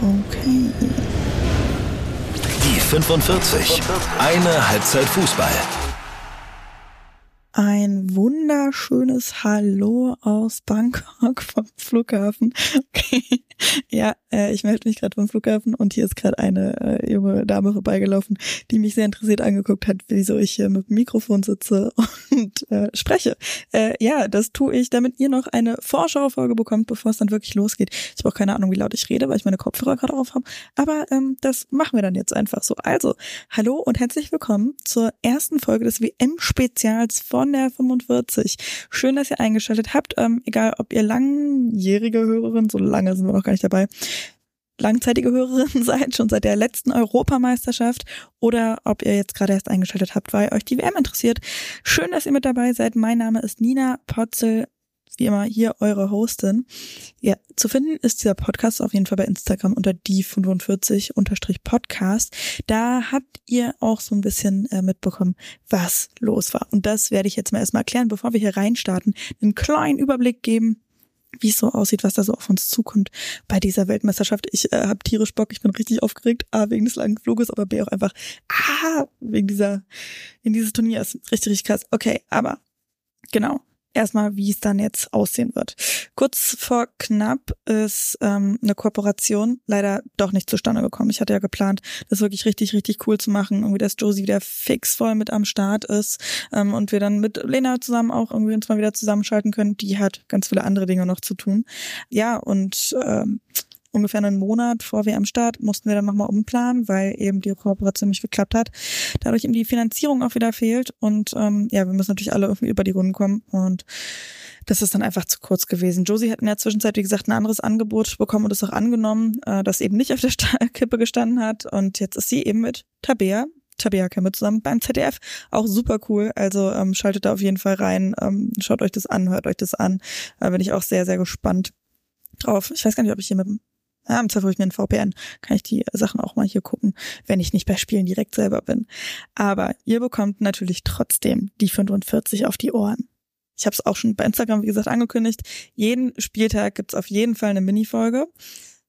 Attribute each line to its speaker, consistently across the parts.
Speaker 1: Okay.
Speaker 2: Die 45. Eine Halbzeit Fußball.
Speaker 1: Wunderschönes Hallo aus Bangkok vom Flughafen. Okay. Ja, äh, ich melde mich gerade vom Flughafen und hier ist gerade eine äh, junge Dame vorbeigelaufen, die mich sehr interessiert angeguckt hat, wieso ich hier mit dem Mikrofon sitze und äh, spreche. Äh, ja, das tue ich, damit ihr noch eine Vorschaufolge bekommt, bevor es dann wirklich losgeht. Ich habe auch keine Ahnung, wie laut ich rede, weil ich meine Kopfhörer gerade auf habe. Aber ähm, das machen wir dann jetzt einfach so. Also, hallo und herzlich willkommen zur ersten Folge des WM-Spezials von der 45. Schön, dass ihr eingeschaltet habt. Ähm, egal, ob ihr langjährige Hörerin, so lange sind wir noch gar nicht dabei, langzeitige Hörerin seid, schon seit der letzten Europameisterschaft oder ob ihr jetzt gerade erst eingeschaltet habt, weil euch die WM interessiert. Schön, dass ihr mit dabei seid. Mein Name ist Nina Potzel. Wie immer hier eure Hostin. Ja, zu finden ist dieser Podcast auf jeden Fall bei Instagram unter die45-podcast. Da habt ihr auch so ein bisschen äh, mitbekommen, was los war. Und das werde ich jetzt mal erstmal erklären, bevor wir hier reinstarten. Einen kleinen Überblick geben, wie es so aussieht, was da so auf uns zukommt bei dieser Weltmeisterschaft. Ich äh, habe tierisch Bock, ich bin richtig aufgeregt, A, wegen des langen Fluges, aber B, auch einfach, ah, wegen dieser, in dieses Turniers. Richtig, richtig krass. Okay, aber genau. Erstmal, wie es dann jetzt aussehen wird. Kurz vor knapp ist ähm, eine Kooperation leider doch nicht zustande gekommen. Ich hatte ja geplant, das wirklich richtig, richtig cool zu machen. Irgendwie, dass Josie wieder fix voll mit am Start ist ähm, und wir dann mit Lena zusammen auch irgendwie uns mal wieder zusammenschalten können. Die hat ganz viele andere Dinge noch zu tun. Ja, und ähm, ungefähr einen Monat vor wir am Start mussten wir dann nochmal umplanen, weil eben die Kooperation nicht geklappt hat. Dadurch eben die Finanzierung auch wieder fehlt und ähm, ja, wir müssen natürlich alle irgendwie über die Runden kommen und das ist dann einfach zu kurz gewesen. Josie hat in der Zwischenzeit, wie gesagt, ein anderes Angebot bekommen und es auch angenommen, äh, das eben nicht auf der Kippe gestanden hat und jetzt ist sie eben mit Tabea Tabea Kemme zusammen beim ZDF. Auch super cool. Also ähm, schaltet da auf jeden Fall rein. Ähm, schaut euch das an, hört euch das an. Da bin ich auch sehr, sehr gespannt drauf. Ich weiß gar nicht, ob ich hier mit dem ja, im ein VPN, kann ich die Sachen auch mal hier gucken, wenn ich nicht bei Spielen direkt selber bin. Aber ihr bekommt natürlich trotzdem die 45 auf die Ohren. Ich habe es auch schon bei Instagram, wie gesagt, angekündigt. Jeden Spieltag gibt's auf jeden Fall eine Minifolge,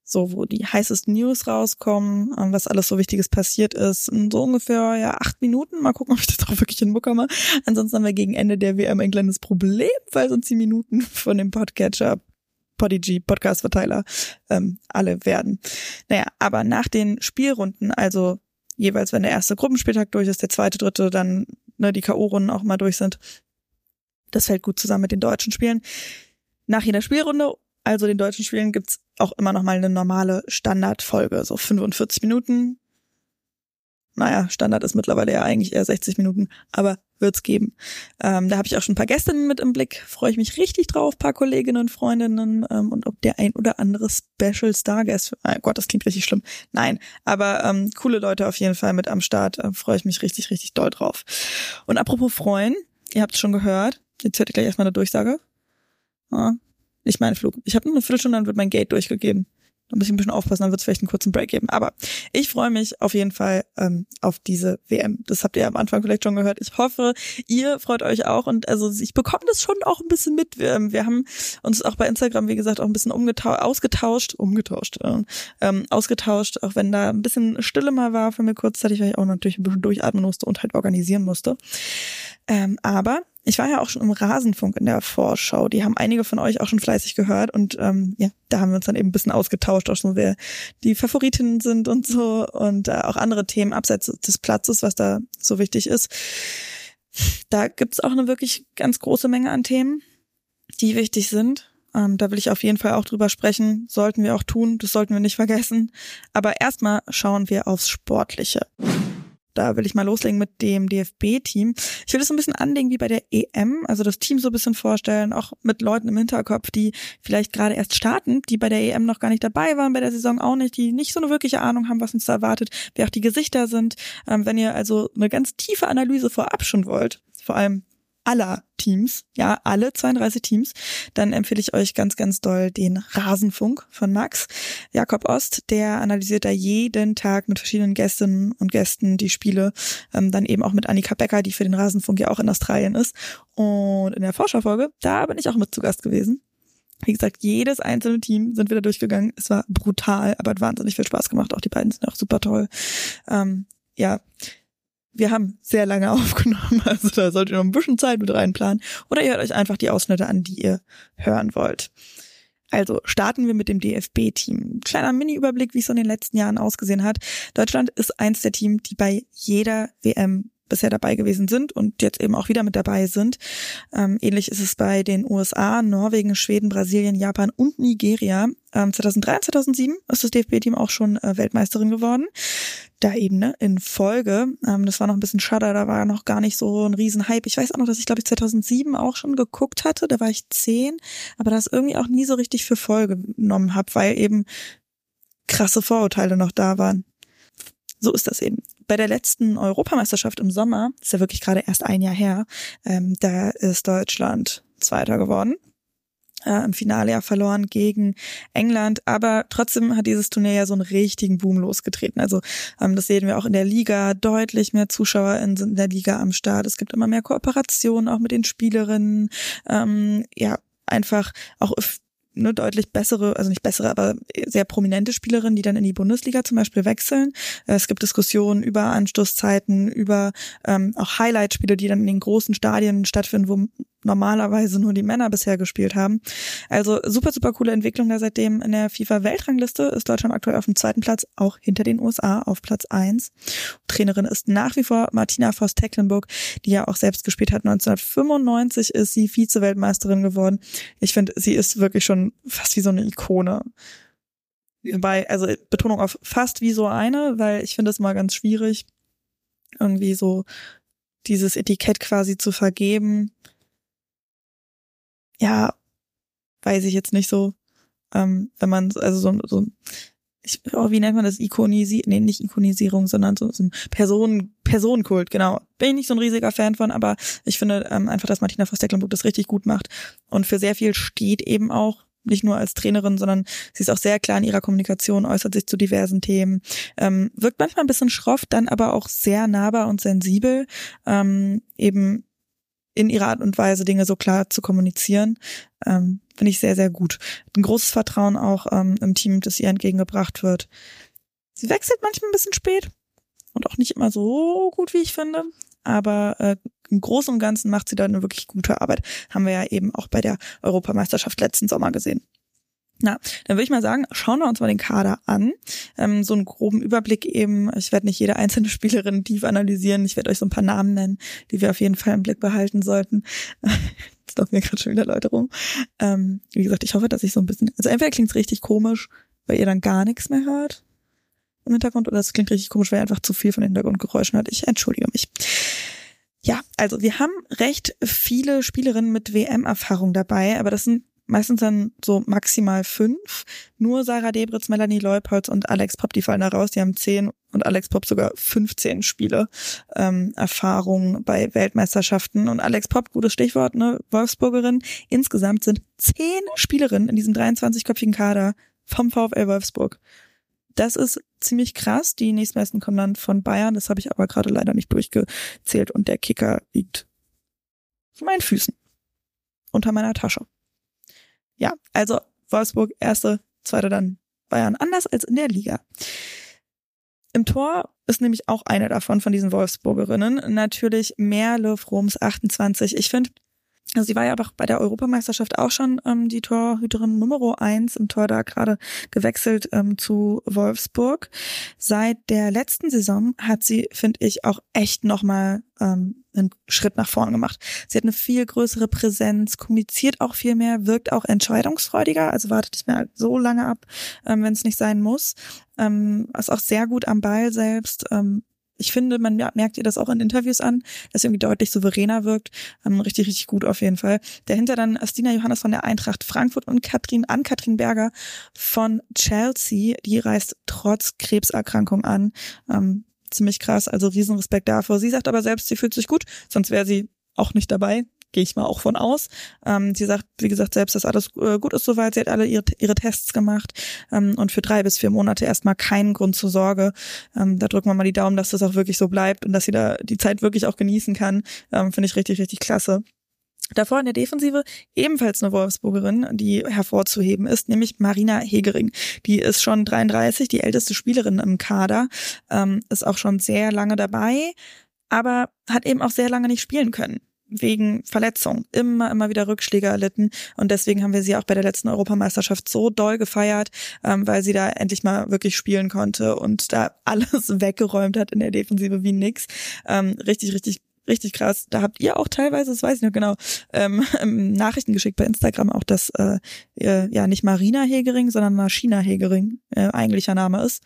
Speaker 1: so wo die heißesten News rauskommen, ähm, was alles so Wichtiges passiert ist. In so ungefähr ja acht Minuten. Mal gucken, ob ich das auch wirklich hinbekomme. Ansonsten haben wir gegen Ende der WM ein kleines Problem, weil sonst die Minuten von dem Podcatcher Podigy, Podcast-Verteiler, ähm, alle werden. Naja, aber nach den Spielrunden, also jeweils, wenn der erste Gruppenspieltag durch ist, der zweite, dritte, dann ne, die K.O.-Runden auch mal durch sind, das fällt gut zusammen mit den deutschen Spielen. Nach jeder Spielrunde, also den deutschen Spielen, gibt's auch immer noch mal eine normale Standardfolge, so 45 Minuten, naja, Standard ist mittlerweile ja eigentlich eher 60 Minuten, aber wird's geben. Ähm, da habe ich auch schon ein paar Gästinnen mit im Blick. Freue ich mich richtig drauf, paar Kolleginnen und Freundinnen ähm, und ob der ein oder andere Special Stargast. Oh Gott, das klingt richtig schlimm. Nein, aber ähm, coole Leute auf jeden Fall mit am Start. Äh, Freue ich mich richtig, richtig doll drauf. Und apropos freuen, ihr habt es schon gehört. Jetzt hört ihr gleich erstmal eine Durchsage. Ja, nicht mein Flug. Ich habe nur eine Viertelstunde, dann wird mein Gate durchgegeben. Da muss ich ein bisschen aufpassen, dann wird es vielleicht einen kurzen Break geben. Aber ich freue mich auf jeden Fall ähm, auf diese WM. Das habt ihr am Anfang vielleicht schon gehört. Ich hoffe, ihr freut euch auch. Und also ich bekomme das schon auch ein bisschen mit. Wir, ähm, wir haben uns auch bei Instagram, wie gesagt, auch ein bisschen ausgetauscht, umgetauscht, äh, ähm, ausgetauscht, auch wenn da ein bisschen Stille mal war für mir kurzzeitig, weil ich auch natürlich ein bisschen durchatmen musste und halt organisieren musste. Ähm, aber ich war ja auch schon im Rasenfunk in der Vorschau. Die haben einige von euch auch schon fleißig gehört und ähm, ja, da haben wir uns dann eben ein bisschen ausgetauscht, auch so wer die Favoritinnen sind und so und äh, auch andere Themen abseits des Platzes, was da so wichtig ist. Da gibt's auch eine wirklich ganz große Menge an Themen, die wichtig sind. Ähm, da will ich auf jeden Fall auch drüber sprechen. Sollten wir auch tun, das sollten wir nicht vergessen. Aber erstmal schauen wir aufs Sportliche da will ich mal loslegen mit dem DFB-Team. Ich will das so ein bisschen anlegen wie bei der EM, also das Team so ein bisschen vorstellen, auch mit Leuten im Hinterkopf, die vielleicht gerade erst starten, die bei der EM noch gar nicht dabei waren, bei der Saison auch nicht, die nicht so eine wirkliche Ahnung haben, was uns da erwartet, wer auch die Gesichter sind. Ähm, wenn ihr also eine ganz tiefe Analyse vorab schon wollt, vor allem aller Teams, ja, alle 32 Teams, dann empfehle ich euch ganz, ganz doll den Rasenfunk von Max. Jakob Ost, der analysiert da jeden Tag mit verschiedenen Gästinnen und Gästen die Spiele, ähm, dann eben auch mit Annika Becker, die für den Rasenfunk ja auch in Australien ist. Und in der Vorschaufolge, da bin ich auch mit zu Gast gewesen. Wie gesagt, jedes einzelne Team sind wir da durchgegangen. Es war brutal, aber hat wahnsinnig viel Spaß gemacht. Auch die beiden sind auch super toll. Ähm, ja, wir haben sehr lange aufgenommen, also da solltet ihr noch ein bisschen Zeit mit reinplanen. Oder ihr hört euch einfach die Ausschnitte an, die ihr hören wollt. Also starten wir mit dem DFB-Team. Kleiner Mini-Überblick, wie es so in den letzten Jahren ausgesehen hat. Deutschland ist eins der Teams, die bei jeder WM bisher dabei gewesen sind und jetzt eben auch wieder mit dabei sind. Ähm, ähnlich ist es bei den USA, Norwegen, Schweden, Brasilien, Japan und Nigeria. Ähm, 2003 und 2007 ist das DFB-Team auch schon äh, Weltmeisterin geworden. Da eben ne, in Folge. Ähm, das war noch ein bisschen schade, da war noch gar nicht so ein Riesenhype. Ich weiß auch noch, dass ich glaube ich 2007 auch schon geguckt hatte. Da war ich zehn, aber das irgendwie auch nie so richtig für voll genommen habe, weil eben krasse Vorurteile noch da waren. So ist das eben bei der letzten Europameisterschaft im Sommer, ist ja wirklich gerade erst ein Jahr her, ähm, da ist Deutschland Zweiter geworden. Äh, Im Finale ja verloren gegen England, aber trotzdem hat dieses Turnier ja so einen richtigen Boom losgetreten. Also ähm, das sehen wir auch in der Liga, deutlich mehr ZuschauerInnen sind in der Liga am Start. Es gibt immer mehr Kooperationen auch mit den Spielerinnen. Ähm, ja, einfach auch ne, deutlich bessere, also nicht bessere, aber sehr prominente Spielerinnen, die dann in die Bundesliga zum Beispiel wechseln. Es gibt Diskussionen über Anstoßzeiten, über ähm, auch Highlight-Spiele, die dann in den großen Stadien stattfinden, wo normalerweise nur die Männer bisher gespielt haben. Also super, super coole Entwicklung da seitdem. In der FIFA-Weltrangliste ist Deutschland aktuell auf dem zweiten Platz, auch hinter den USA auf Platz eins. Trainerin ist nach wie vor Martina Voss-Tecklenburg, die ja auch selbst gespielt hat. 1995 ist sie Vize-Weltmeisterin geworden. Ich finde, sie ist wirklich schon fast wie so eine Ikone. Wobei, also Betonung auf fast wie so eine, weil ich finde es mal ganz schwierig, irgendwie so dieses Etikett quasi zu vergeben ja, weiß ich jetzt nicht so. Ähm, wenn man, also so, so ich, oh, wie nennt man das? Ikonisi nee, nicht Ikonisierung, sondern so, so ein Personen, Personenkult, genau. Bin ich nicht so ein riesiger Fan von, aber ich finde ähm, einfach, dass Martina Voss-Tecklenburg das richtig gut macht und für sehr viel steht eben auch, nicht nur als Trainerin, sondern sie ist auch sehr klar in ihrer Kommunikation, äußert sich zu diversen Themen, ähm, wirkt manchmal ein bisschen schroff, dann aber auch sehr nahbar und sensibel, ähm, eben in ihrer Art und Weise Dinge so klar zu kommunizieren, ähm, finde ich sehr, sehr gut. Ein großes Vertrauen auch ähm, im Team, das ihr entgegengebracht wird. Sie wechselt manchmal ein bisschen spät und auch nicht immer so gut, wie ich finde. Aber äh, im Großen und Ganzen macht sie da eine wirklich gute Arbeit. Haben wir ja eben auch bei der Europameisterschaft letzten Sommer gesehen. Na, dann würde ich mal sagen, schauen wir uns mal den Kader an. Ähm, so einen groben Überblick eben. Ich werde nicht jede einzelne Spielerin tief analysieren. Ich werde euch so ein paar Namen nennen, die wir auf jeden Fall im Blick behalten sollten. Jetzt laufen mir gerade schon wieder Leute rum. Ähm, wie gesagt, ich hoffe, dass ich so ein bisschen, also entweder klingt es richtig komisch, weil ihr dann gar nichts mehr hört im Hintergrund, oder es klingt richtig komisch, weil ihr einfach zu viel von Hintergrundgeräuschen hört. Ich entschuldige mich. Ja, also wir haben recht viele Spielerinnen mit WM-Erfahrung dabei, aber das sind meistens dann so maximal fünf. Nur Sarah Debritz, Melanie Leupolz und Alex Popp, die fallen da raus. Die haben zehn und Alex Popp sogar 15 Spiele ähm, Erfahrung bei Weltmeisterschaften. Und Alex Popp, gutes Stichwort, ne, Wolfsburgerin. Insgesamt sind zehn Spielerinnen in diesem 23-köpfigen Kader vom VfL Wolfsburg. Das ist ziemlich krass. Die nächstmeisten kommen dann von Bayern. Das habe ich aber gerade leider nicht durchgezählt. Und der Kicker liegt zu meinen Füßen. Unter meiner Tasche. Ja, also Wolfsburg erste, zweite dann Bayern. Anders als in der Liga. Im Tor ist nämlich auch eine davon, von diesen Wolfsburgerinnen. Natürlich Merle Froms 28. Ich finde, also sie war ja aber bei der Europameisterschaft auch schon ähm, die Torhüterin Nummer eins im Tor da gerade gewechselt ähm, zu Wolfsburg. Seit der letzten Saison hat sie, finde ich, auch echt nochmal ähm, einen Schritt nach vorn gemacht. Sie hat eine viel größere Präsenz, kommuniziert auch viel mehr, wirkt auch entscheidungsfreudiger, also wartet nicht mehr so lange ab, ähm, wenn es nicht sein muss. Ähm, ist auch sehr gut am Ball selbst, ähm, ich finde, man merkt ihr das auch in Interviews an, dass sie irgendwie deutlich souveräner wirkt. Ähm, richtig, richtig gut auf jeden Fall. Dahinter dann Stina Johannes von der Eintracht Frankfurt und Katrin an Katrin Berger von Chelsea. Die reist trotz Krebserkrankung an. Ähm, ziemlich krass, also Riesenrespekt davor. Sie sagt aber selbst, sie fühlt sich gut, sonst wäre sie auch nicht dabei gehe ich mal auch von aus. Ähm, sie sagt, wie gesagt, selbst, dass alles äh, gut ist soweit. Sie hat alle ihre, ihre Tests gemacht ähm, und für drei bis vier Monate erstmal keinen Grund zur Sorge. Ähm, da drücken wir mal die Daumen, dass das auch wirklich so bleibt und dass sie da die Zeit wirklich auch genießen kann. Ähm, Finde ich richtig, richtig klasse. Davor in der Defensive ebenfalls eine Wolfsburgerin, die hervorzuheben ist, nämlich Marina Hegering. Die ist schon 33, die älteste Spielerin im Kader, ähm, ist auch schon sehr lange dabei, aber hat eben auch sehr lange nicht spielen können wegen Verletzung immer, immer wieder Rückschläge erlitten. Und deswegen haben wir sie auch bei der letzten Europameisterschaft so doll gefeiert, ähm, weil sie da endlich mal wirklich spielen konnte und da alles weggeräumt hat in der Defensive wie nix. Ähm, richtig, richtig richtig krass. Da habt ihr auch teilweise, das weiß ich noch genau, ähm, Nachrichten geschickt bei Instagram auch, dass äh, ja nicht Marina Hegering, sondern Maschina Hegering äh, eigentlicher Name ist.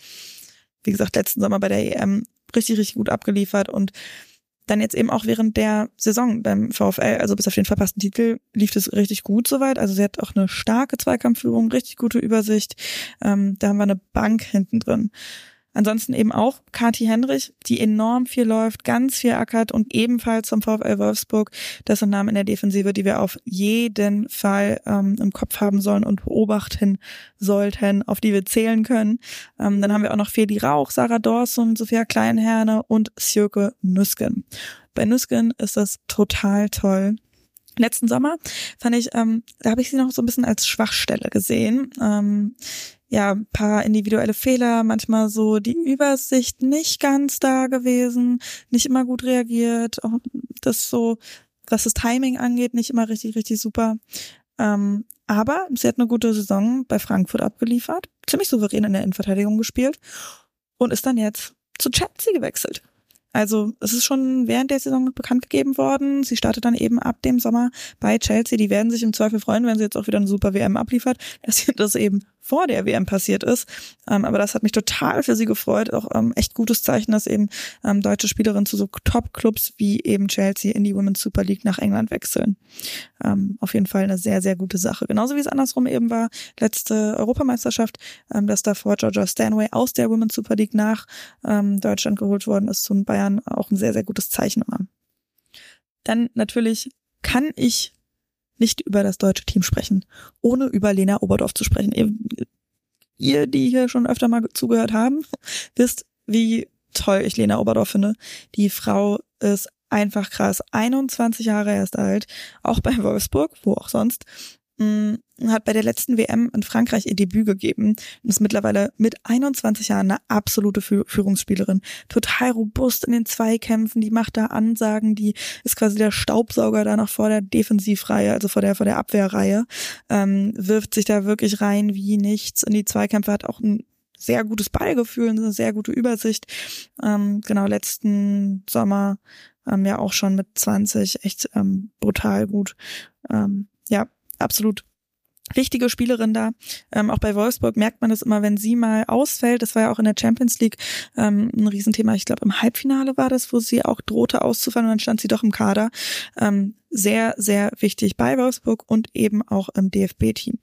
Speaker 1: Wie gesagt, letzten Sommer bei der EM richtig, richtig gut abgeliefert und dann jetzt eben auch während der Saison beim VfL, also bis auf den verpassten Titel, lief es richtig gut soweit. Also sie hat auch eine starke Zweikampfführung, richtig gute Übersicht. Ähm, da haben wir eine Bank hinten drin. Ansonsten eben auch Kati Henrich, die enorm viel läuft, ganz viel ackert und ebenfalls zum VfL Wolfsburg. Das sind Namen in der Defensive, die wir auf jeden Fall ähm, im Kopf haben sollen und beobachten sollten, auf die wir zählen können. Ähm, dann haben wir auch noch Feli Rauch, Sarah Dorsum, Sophia Kleinherne und Sjöke Nüsken. Bei Nüsken ist das total toll letzten Sommer fand ich, ähm, da habe ich sie noch so ein bisschen als Schwachstelle gesehen. Ähm, ja, paar individuelle Fehler, manchmal so die Übersicht nicht ganz da gewesen, nicht immer gut reagiert, auch das so, was das Timing angeht, nicht immer richtig, richtig super. Ähm, aber sie hat eine gute Saison bei Frankfurt abgeliefert, ziemlich souverän in der Innenverteidigung gespielt und ist dann jetzt zu Chelsea gewechselt. Also es ist schon während der Saison bekannt gegeben worden. Sie startet dann eben ab dem Sommer bei Chelsea. Die werden sich im Zweifel freuen, wenn sie jetzt auch wieder eine super WM abliefert, dass sie das eben vor der WM passiert ist. Ähm, aber das hat mich total für sie gefreut. Auch ähm, echt gutes Zeichen, dass eben ähm, deutsche Spielerinnen zu so Top-Clubs wie eben Chelsea in die Women's Super League nach England wechseln. Ähm, auf jeden Fall eine sehr, sehr gute Sache. Genauso wie es andersrum eben war, letzte Europameisterschaft, ähm, dass davor Georgia Stanway aus der Women's Super League nach ähm, Deutschland geholt worden ist zum Bayern. Auch ein sehr, sehr gutes Zeichen immer. Dann natürlich kann ich nicht über das deutsche Team sprechen, ohne über Lena Oberdorf zu sprechen. Ihr, ihr, die hier schon öfter mal zugehört haben, wisst, wie toll ich Lena Oberdorf finde. Die Frau ist einfach krass. 21 Jahre erst alt, auch bei Wolfsburg, wo auch sonst. Mm, hat bei der letzten WM in Frankreich ihr Debüt gegeben und ist mittlerweile mit 21 Jahren eine absolute Führungsspielerin. Total robust in den Zweikämpfen, die macht da Ansagen, die ist quasi der Staubsauger da noch vor der Defensivreihe, also vor der, vor der Abwehrreihe, ähm, wirft sich da wirklich rein wie nichts in die Zweikämpfe, hat auch ein sehr gutes Ballgefühl, eine sehr gute Übersicht. Ähm, genau, letzten Sommer ähm, ja auch schon mit 20 echt ähm, brutal gut. Ähm, ja, absolut wichtige Spielerin da. Ähm, auch bei Wolfsburg merkt man das immer, wenn sie mal ausfällt. Das war ja auch in der Champions League ähm, ein Riesenthema. Ich glaube, im Halbfinale war das, wo sie auch drohte auszufallen und dann stand sie doch im Kader. Ähm, sehr, sehr wichtig bei Wolfsburg und eben auch im DFB-Team.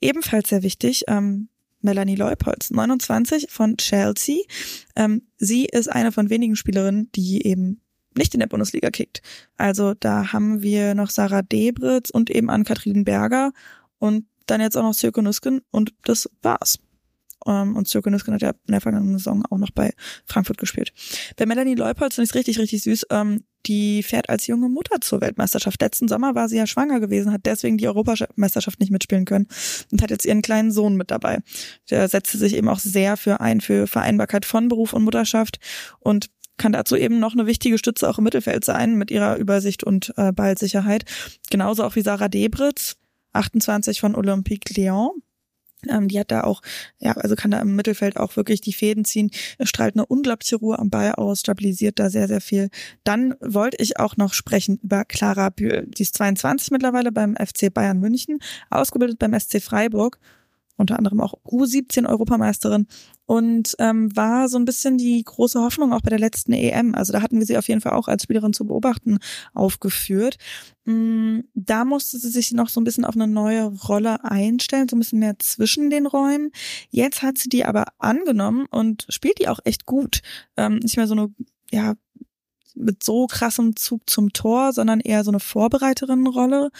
Speaker 1: Ebenfalls sehr wichtig, ähm, Melanie Leupolz, 29 von Chelsea. Ähm, sie ist eine von wenigen Spielerinnen, die eben nicht in der Bundesliga kickt. Also da haben wir noch Sarah Debritz und eben Ann-Kathrin Berger und dann jetzt auch noch Sirko Nüsken und das war's. Ähm, und Sirko Nüsken hat ja in der vergangenen Saison auch noch bei Frankfurt gespielt. Bei Melanie Leupolz finde ich richtig, richtig süß. Ähm, die fährt als junge Mutter zur Weltmeisterschaft. Letzten Sommer war sie ja schwanger gewesen, hat deswegen die Europameisterschaft nicht mitspielen können und hat jetzt ihren kleinen Sohn mit dabei. Der setzte sich eben auch sehr für ein, für Vereinbarkeit von Beruf und Mutterschaft und kann dazu eben noch eine wichtige Stütze auch im Mittelfeld sein mit ihrer Übersicht und äh, Ballsicherheit. Genauso auch wie Sarah Debritz, 28 von Olympique Lyon. Ähm, die hat da auch, ja, also kann da im Mittelfeld auch wirklich die Fäden ziehen, strahlt eine unglaubliche Ruhe am Ball aus, stabilisiert da sehr, sehr viel. Dann wollte ich auch noch sprechen über Clara Bühl. Die ist 22 mittlerweile beim FC Bayern München, ausgebildet beim SC Freiburg unter anderem auch U17 Europameisterin und ähm, war so ein bisschen die große Hoffnung auch bei der letzten EM. Also da hatten wir sie auf jeden Fall auch als Spielerin zu beobachten aufgeführt. Mm, da musste sie sich noch so ein bisschen auf eine neue Rolle einstellen, so ein bisschen mehr zwischen den Räumen. Jetzt hat sie die aber angenommen und spielt die auch echt gut. Ähm, nicht mehr so eine ja mit so krassem Zug zum Tor, sondern eher so eine Vorbereiterinnenrolle.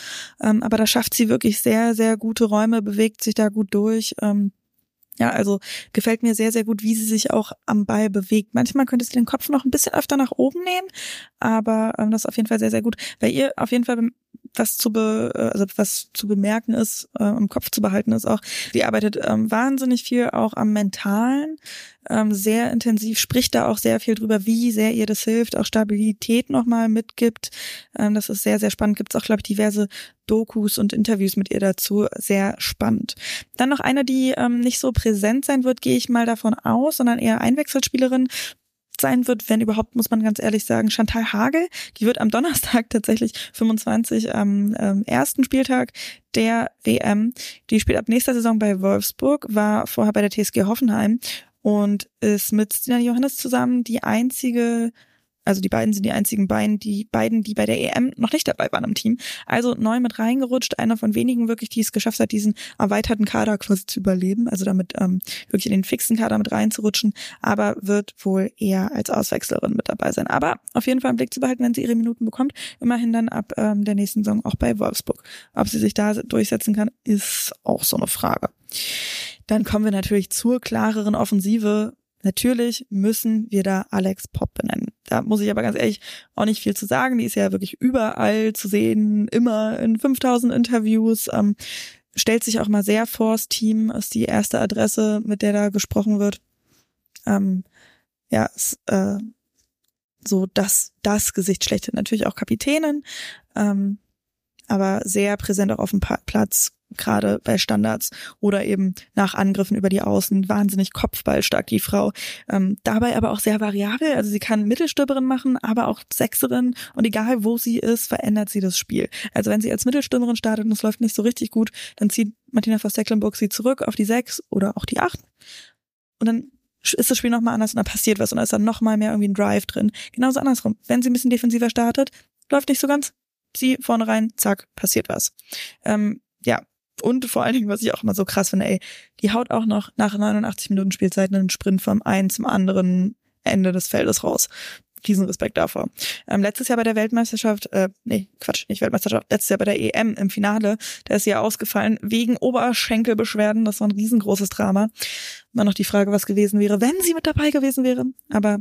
Speaker 1: Ähm, aber da schafft sie wirklich sehr, sehr gute Räume, bewegt sich da gut durch. Ähm, ja, also gefällt mir sehr, sehr gut, wie sie sich auch am Ball bewegt. Manchmal könnte sie den Kopf noch ein bisschen öfter nach oben nehmen, aber ähm, das ist auf jeden Fall sehr, sehr gut. Bei ihr auf jeden Fall was zu be, äh, also was zu bemerken ist, äh, im Kopf zu behalten ist auch, sie arbeitet ähm, wahnsinnig viel auch am Mentalen, ähm, sehr intensiv, spricht da auch sehr viel drüber, wie sehr ihr das hilft, auch Stabilität nochmal mitgibt. Ähm, das ist sehr, sehr spannend. Gibt es auch, glaube ich, diverse Dokus und Interviews mit ihr dazu. Sehr spannend. Dann noch eine, die ähm, nicht so präsent sein wird, gehe ich mal davon aus, sondern eher Einwechselspielerin sein wird, wenn überhaupt, muss man ganz ehrlich sagen, Chantal Hagel. Die wird am Donnerstag tatsächlich 25 am ähm, ersten Spieltag der WM. Die spielt ab nächster Saison bei Wolfsburg, war vorher bei der TSG Hoffenheim und ist mit Stina Johannes zusammen die einzige also die beiden sind die einzigen beiden, die beiden, die bei der EM noch nicht dabei waren im Team. Also neu mit reingerutscht, einer von wenigen wirklich, die es geschafft hat, diesen erweiterten Kader quasi zu überleben, also damit ähm, wirklich in den fixen Kader mit reinzurutschen, aber wird wohl eher als Auswechslerin mit dabei sein. Aber auf jeden Fall im Blick zu behalten, wenn sie ihre Minuten bekommt, immerhin dann ab ähm, der nächsten Saison auch bei Wolfsburg. Ob sie sich da durchsetzen kann, ist auch so eine Frage. Dann kommen wir natürlich zur klareren Offensive Natürlich müssen wir da Alex Pop benennen. Da muss ich aber ganz ehrlich auch nicht viel zu sagen. Die ist ja wirklich überall zu sehen, immer in 5000 Interviews, ähm, stellt sich auch mal sehr vors Team, ist die erste Adresse, mit der da gesprochen wird. Ähm, ja, ist, äh, so das, das Gesicht schlechthin. Natürlich auch Kapitänin, ähm, aber sehr präsent auch auf dem Platz, gerade bei Standards oder eben nach Angriffen über die Außen, wahnsinnig kopfballstark die Frau. Ähm, dabei aber auch sehr variabel, also sie kann Mittelstürmerin machen, aber auch Sechserin und egal wo sie ist, verändert sie das Spiel. Also wenn sie als Mittelstürmerin startet und es läuft nicht so richtig gut, dann zieht Martina Voss-Tecklenburg sie zurück auf die Sechs oder auch die Acht und dann ist das Spiel nochmal anders und dann passiert was und da ist dann nochmal mehr irgendwie ein Drive drin. Genauso andersrum. Wenn sie ein bisschen defensiver startet, läuft nicht so ganz, sie vorne rein, zack, passiert was. Ähm, ja, und vor allen Dingen, was ich auch immer so krass finde, ey, die haut auch noch nach 89 Minuten Spielzeit einen Sprint vom einen zum anderen Ende des Feldes raus. Riesen Respekt davor. Ähm, letztes Jahr bei der Weltmeisterschaft, äh, nee, Quatsch, nicht Weltmeisterschaft, letztes Jahr bei der EM im Finale, da ist sie ja ausgefallen wegen Oberschenkelbeschwerden. Das war ein riesengroßes Drama. War noch die Frage, was gewesen wäre, wenn sie mit dabei gewesen wäre. Aber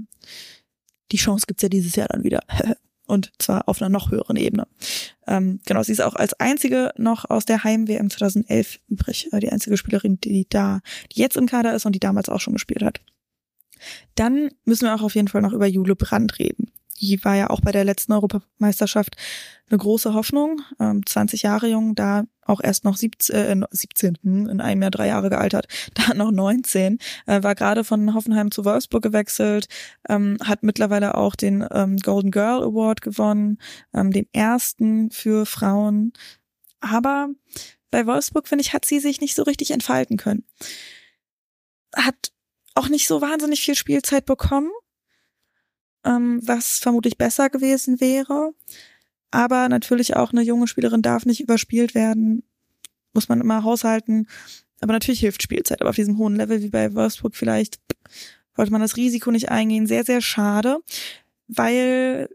Speaker 1: die Chance gibt's ja dieses Jahr dann wieder. und zwar auf einer noch höheren Ebene. Ähm, genau, sie ist auch als einzige noch aus der Heim-WM 2011 übrig, äh, die einzige Spielerin, die da, die jetzt im Kader ist und die damals auch schon gespielt hat. Dann müssen wir auch auf jeden Fall noch über Jule Brandt reden. Die war ja auch bei der letzten Europameisterschaft eine große Hoffnung. Ähm, 20 Jahre jung, da auch erst noch 17, äh, 17 hm, in einem Jahr drei Jahre gealtert, da noch 19, äh, war gerade von Hoffenheim zu Wolfsburg gewechselt, ähm, hat mittlerweile auch den ähm, Golden Girl Award gewonnen, ähm, den ersten für Frauen. Aber bei Wolfsburg, finde ich, hat sie sich nicht so richtig entfalten können. Hat auch nicht so wahnsinnig viel Spielzeit bekommen ähm, was vermutlich besser gewesen wäre. Aber natürlich auch eine junge Spielerin darf nicht überspielt werden, muss man immer haushalten. Aber natürlich hilft Spielzeit. Aber auf diesem hohen Level wie bei Wolfsburg vielleicht wollte man das Risiko nicht eingehen. Sehr, sehr schade, weil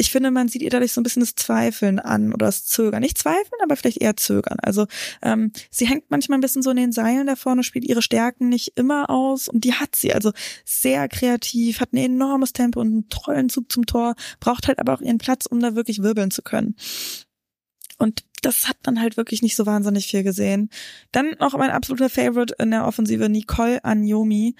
Speaker 1: ich finde, man sieht ihr dadurch so ein bisschen das Zweifeln an oder das Zögern. Nicht Zweifeln, aber vielleicht eher Zögern. Also ähm, sie hängt manchmal ein bisschen so in den Seilen da vorne, spielt ihre Stärken nicht immer aus und die hat sie. Also sehr kreativ, hat ein enormes Tempo und einen tollen Zug zum Tor, braucht halt aber auch ihren Platz, um da wirklich wirbeln zu können. Und das hat man halt wirklich nicht so wahnsinnig viel gesehen. Dann noch mein absoluter Favorite in der Offensive, Nicole Anjomi.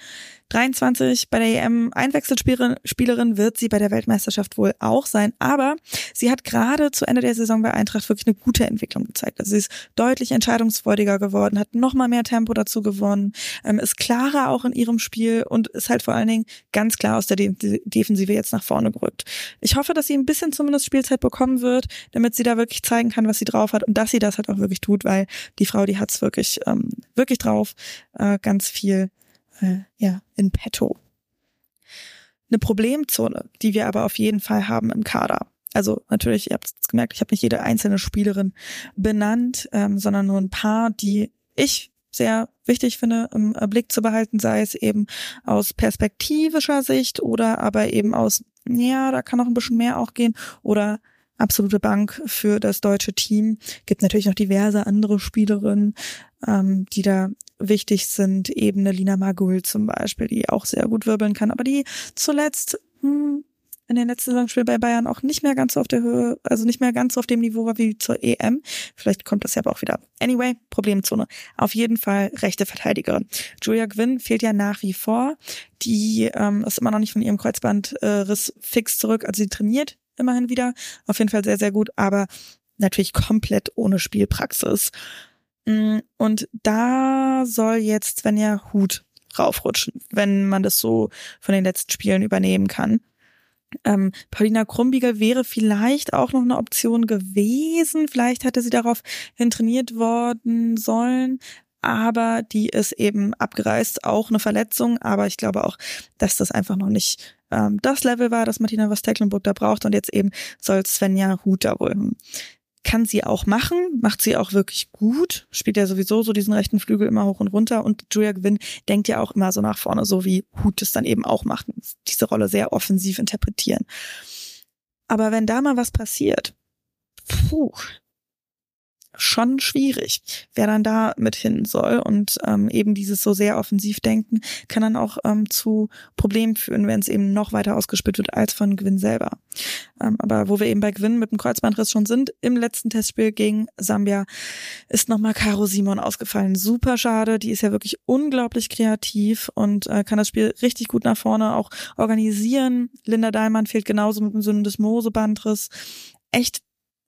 Speaker 1: 23 bei der EM Einwechselspielerin wird sie bei der Weltmeisterschaft wohl auch sein, aber sie hat gerade zu Ende der Saison bei Eintracht wirklich eine gute Entwicklung gezeigt. Also sie ist deutlich entscheidungsfreudiger geworden, hat noch mal mehr Tempo dazu gewonnen, ähm, ist klarer auch in ihrem Spiel und ist halt vor allen Dingen ganz klar aus der De Defensive jetzt nach vorne gerückt. Ich hoffe, dass sie ein bisschen zumindest Spielzeit bekommen wird, damit sie da wirklich zeigen kann, was sie drauf hat und dass sie das halt auch wirklich tut, weil die Frau, die hat's wirklich, ähm, wirklich drauf, äh, ganz viel äh, ja, in petto. Eine Problemzone, die wir aber auf jeden Fall haben im Kader. Also natürlich, ihr habt es gemerkt, ich habe nicht jede einzelne Spielerin benannt, ähm, sondern nur ein paar, die ich sehr wichtig finde, im Blick zu behalten, sei es eben aus perspektivischer Sicht oder aber eben aus, ja, da kann noch ein bisschen mehr auch gehen oder absolute Bank für das deutsche Team. Gibt natürlich noch diverse andere Spielerinnen, ähm, die da wichtig sind, eben eine Lina Magul zum Beispiel, die auch sehr gut wirbeln kann, aber die zuletzt hm, in den letzten Saisonspielen bei Bayern auch nicht mehr ganz so auf der Höhe, also nicht mehr ganz so auf dem Niveau war wie zur EM. Vielleicht kommt das ja aber auch wieder. Anyway, Problemzone. Auf jeden Fall rechte Verteidigerin. Julia Gwynn fehlt ja nach wie vor. Die ähm, ist immer noch nicht von ihrem Kreuzbandriss äh, fix zurück. Also sie trainiert immerhin wieder. Auf jeden Fall sehr, sehr gut, aber natürlich komplett ohne Spielpraxis. Mm, und da soll jetzt Svenja Hut raufrutschen, wenn man das so von den letzten Spielen übernehmen kann. Ähm, Paulina Krumbiegel wäre vielleicht auch noch eine Option gewesen. Vielleicht hätte sie darauf hin trainiert worden sollen. Aber die ist eben abgereist, auch eine Verletzung. Aber ich glaube auch, dass das einfach noch nicht ähm, das Level war, das Martina Voss-Tecklenburg da braucht. Und jetzt eben soll Svenja Huter wohl kann sie auch machen, macht sie auch wirklich gut, spielt ja sowieso so diesen rechten Flügel immer hoch und runter und Julia Gwynn denkt ja auch immer so nach vorne, so wie Hut es dann eben auch macht, diese Rolle sehr offensiv interpretieren. Aber wenn da mal was passiert, puh, schon schwierig, wer dann da mit hin soll. Und ähm, eben dieses so sehr offensiv denken kann dann auch ähm, zu Problemen führen, wenn es eben noch weiter ausgespielt wird als von Gwyn selber. Ähm, aber wo wir eben bei Gwyn mit dem Kreuzbandriss schon sind, im letzten Testspiel gegen Sambia ist nochmal Caro Simon ausgefallen. Super schade, die ist ja wirklich unglaublich kreativ und äh, kann das Spiel richtig gut nach vorne auch organisieren. Linda Dahlmann fehlt genauso mit dem Syndesmose-Bandriss. Echt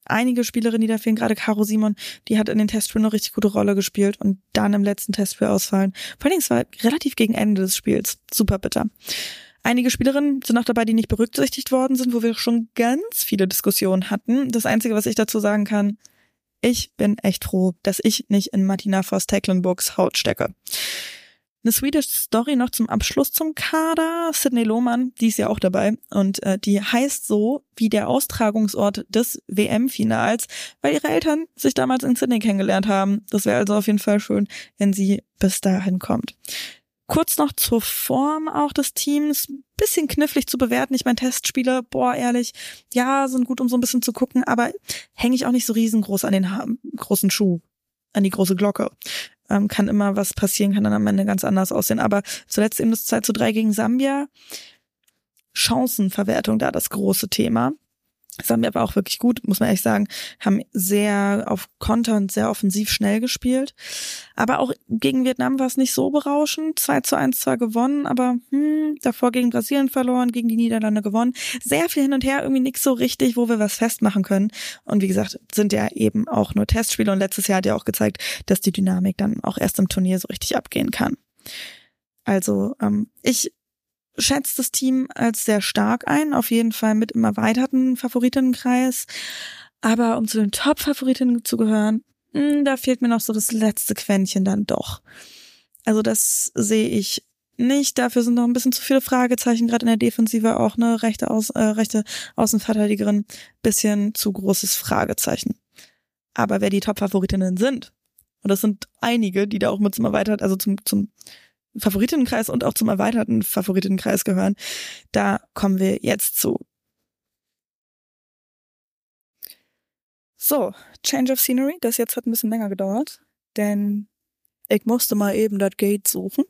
Speaker 1: einige Spielerinnen, die da fehlen, gerade Caro Simon, die hat in den Testspielen eine richtig gute Rolle gespielt und dann im letzten Testspiel ausfallen. Vor allem, es war relativ gegen Ende des Spiels. Super bitter. Einige Spielerinnen sind auch dabei, die nicht berücksichtigt worden sind, wo wir schon ganz viele Diskussionen hatten. Das Einzige, was ich dazu sagen kann, ich bin echt froh, dass ich nicht in Martina Voss-Tecklenburgs Haut stecke. Eine Swedish Story noch zum Abschluss zum Kader. Sydney Lohmann, die ist ja auch dabei. Und äh, die heißt so wie der Austragungsort des WM-Finals, weil ihre Eltern sich damals in Sydney kennengelernt haben. Das wäre also auf jeden Fall schön, wenn sie bis dahin kommt. Kurz noch zur Form auch des Teams. Bisschen knifflig zu bewerten. Ich meine, Testspiele, boah, ehrlich, ja, sind gut, um so ein bisschen zu gucken, aber hänge ich auch nicht so riesengroß an den ha großen Schuh, an die große Glocke ähm, kann immer was passieren, kann dann am Ende ganz anders aussehen. Aber zuletzt eben das 2 zu 3 gegen Sambia. Chancenverwertung da das große Thema. Sambia war auch wirklich gut, muss man ehrlich sagen, haben sehr auf Konter und sehr offensiv schnell gespielt. Aber auch gegen Vietnam war es nicht so berauschend. 2 zu 1 zwar gewonnen, aber hm, davor gegen Brasilien verloren, gegen die Niederlande gewonnen. Sehr viel hin und her, irgendwie nichts so richtig, wo wir was festmachen können. Und wie gesagt, sind ja eben auch nur Testspiele und letztes Jahr hat ja auch gezeigt, dass die Dynamik dann auch erst im Turnier so richtig abgehen kann. Also ähm, ich schätzt das Team als sehr stark ein, auf jeden Fall mit im erweiterten Favoritenkreis. Aber um zu den Top-Favoritinnen zu gehören, hm, da fehlt mir noch so das letzte Quäntchen dann doch. Also das sehe ich nicht. Dafür sind noch ein bisschen zu viele Fragezeichen, gerade in der Defensive auch eine rechte, Aus, äh, rechte Außenverteidigerin. Bisschen zu großes Fragezeichen. Aber wer die Top-Favoritinnen sind, und das sind einige, die da auch mit zum erweitert, also zum, zum Favoritenkreis und auch zum erweiterten Favoritenkreis gehören. Da kommen wir jetzt zu. So, Change of Scenery. Das jetzt hat ein bisschen länger gedauert, denn ich musste mal eben das Gate suchen.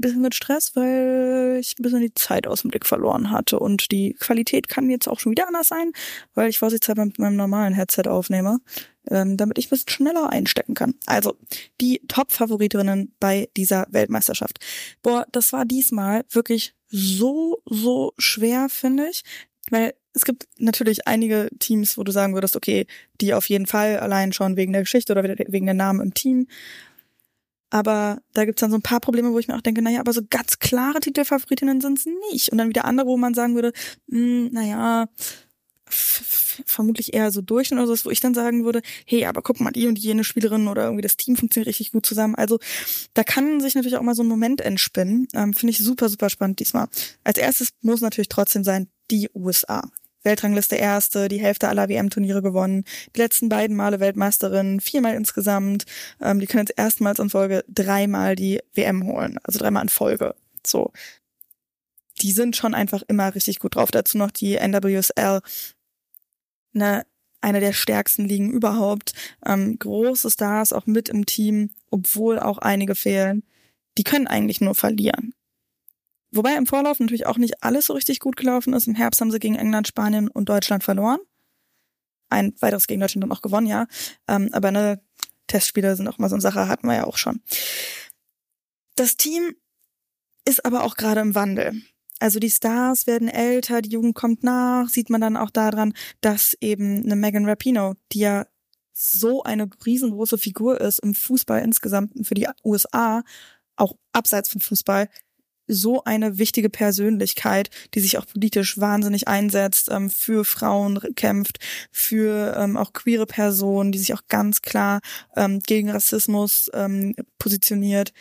Speaker 1: Bisschen mit Stress, weil ich ein bisschen die Zeit aus dem Blick verloren hatte. Und die Qualität kann jetzt auch schon wieder anders sein, weil ich vorsichtshalber mit meinem normalen Headset aufnehme ähm, damit ich ein bisschen schneller einstecken kann. Also die Top-Favoriterinnen bei dieser Weltmeisterschaft. Boah, das war diesmal wirklich so, so schwer, finde ich. Weil es gibt natürlich einige Teams, wo du sagen würdest, okay, die auf jeden Fall allein schon wegen der Geschichte oder wegen der Namen im Team. Aber da gibt's dann so ein paar Probleme, wo ich mir auch denke, naja, aber so ganz klare Titelfavoritinnen sind's nicht. Und dann wieder andere, wo man sagen würde, mh, hm, naja, vermutlich eher so Durchschnitt oder so, wo ich dann sagen würde, hey, aber guck mal, die und jene Spielerin oder irgendwie das Team funktioniert richtig gut zusammen. Also da kann sich natürlich auch mal so ein Moment entspinnen. Ähm, Finde ich super, super spannend diesmal. Als erstes muss natürlich trotzdem sein, die USA. Weltrangliste erste, die Hälfte aller WM-Turniere gewonnen, die letzten beiden Male Weltmeisterin, viermal insgesamt. Ähm, die können jetzt erstmals in Folge dreimal die WM holen, also dreimal in Folge. So. Die sind schon einfach immer richtig gut drauf. Dazu noch die NWSL, eine, eine der stärksten Ligen überhaupt. Ähm, große Stars auch mit im Team, obwohl auch einige fehlen. Die können eigentlich nur verlieren. Wobei im Vorlauf natürlich auch nicht alles so richtig gut gelaufen ist. Im Herbst haben sie gegen England, Spanien und Deutschland verloren. Ein weiteres gegen Deutschland dann auch gewonnen, ja. Ähm, aber ne, Testspiele sind auch mal so eine Sache, hatten wir ja auch schon. Das Team ist aber auch gerade im Wandel. Also die Stars werden älter, die Jugend kommt nach, sieht man dann auch daran, dass eben eine Megan Rapino, die ja so eine riesengroße Figur ist im Fußball insgesamt für die USA, auch abseits vom Fußball, so eine wichtige Persönlichkeit, die sich auch politisch wahnsinnig einsetzt, ähm, für Frauen kämpft, für ähm, auch queere Personen, die sich auch ganz klar ähm, gegen Rassismus ähm, positioniert.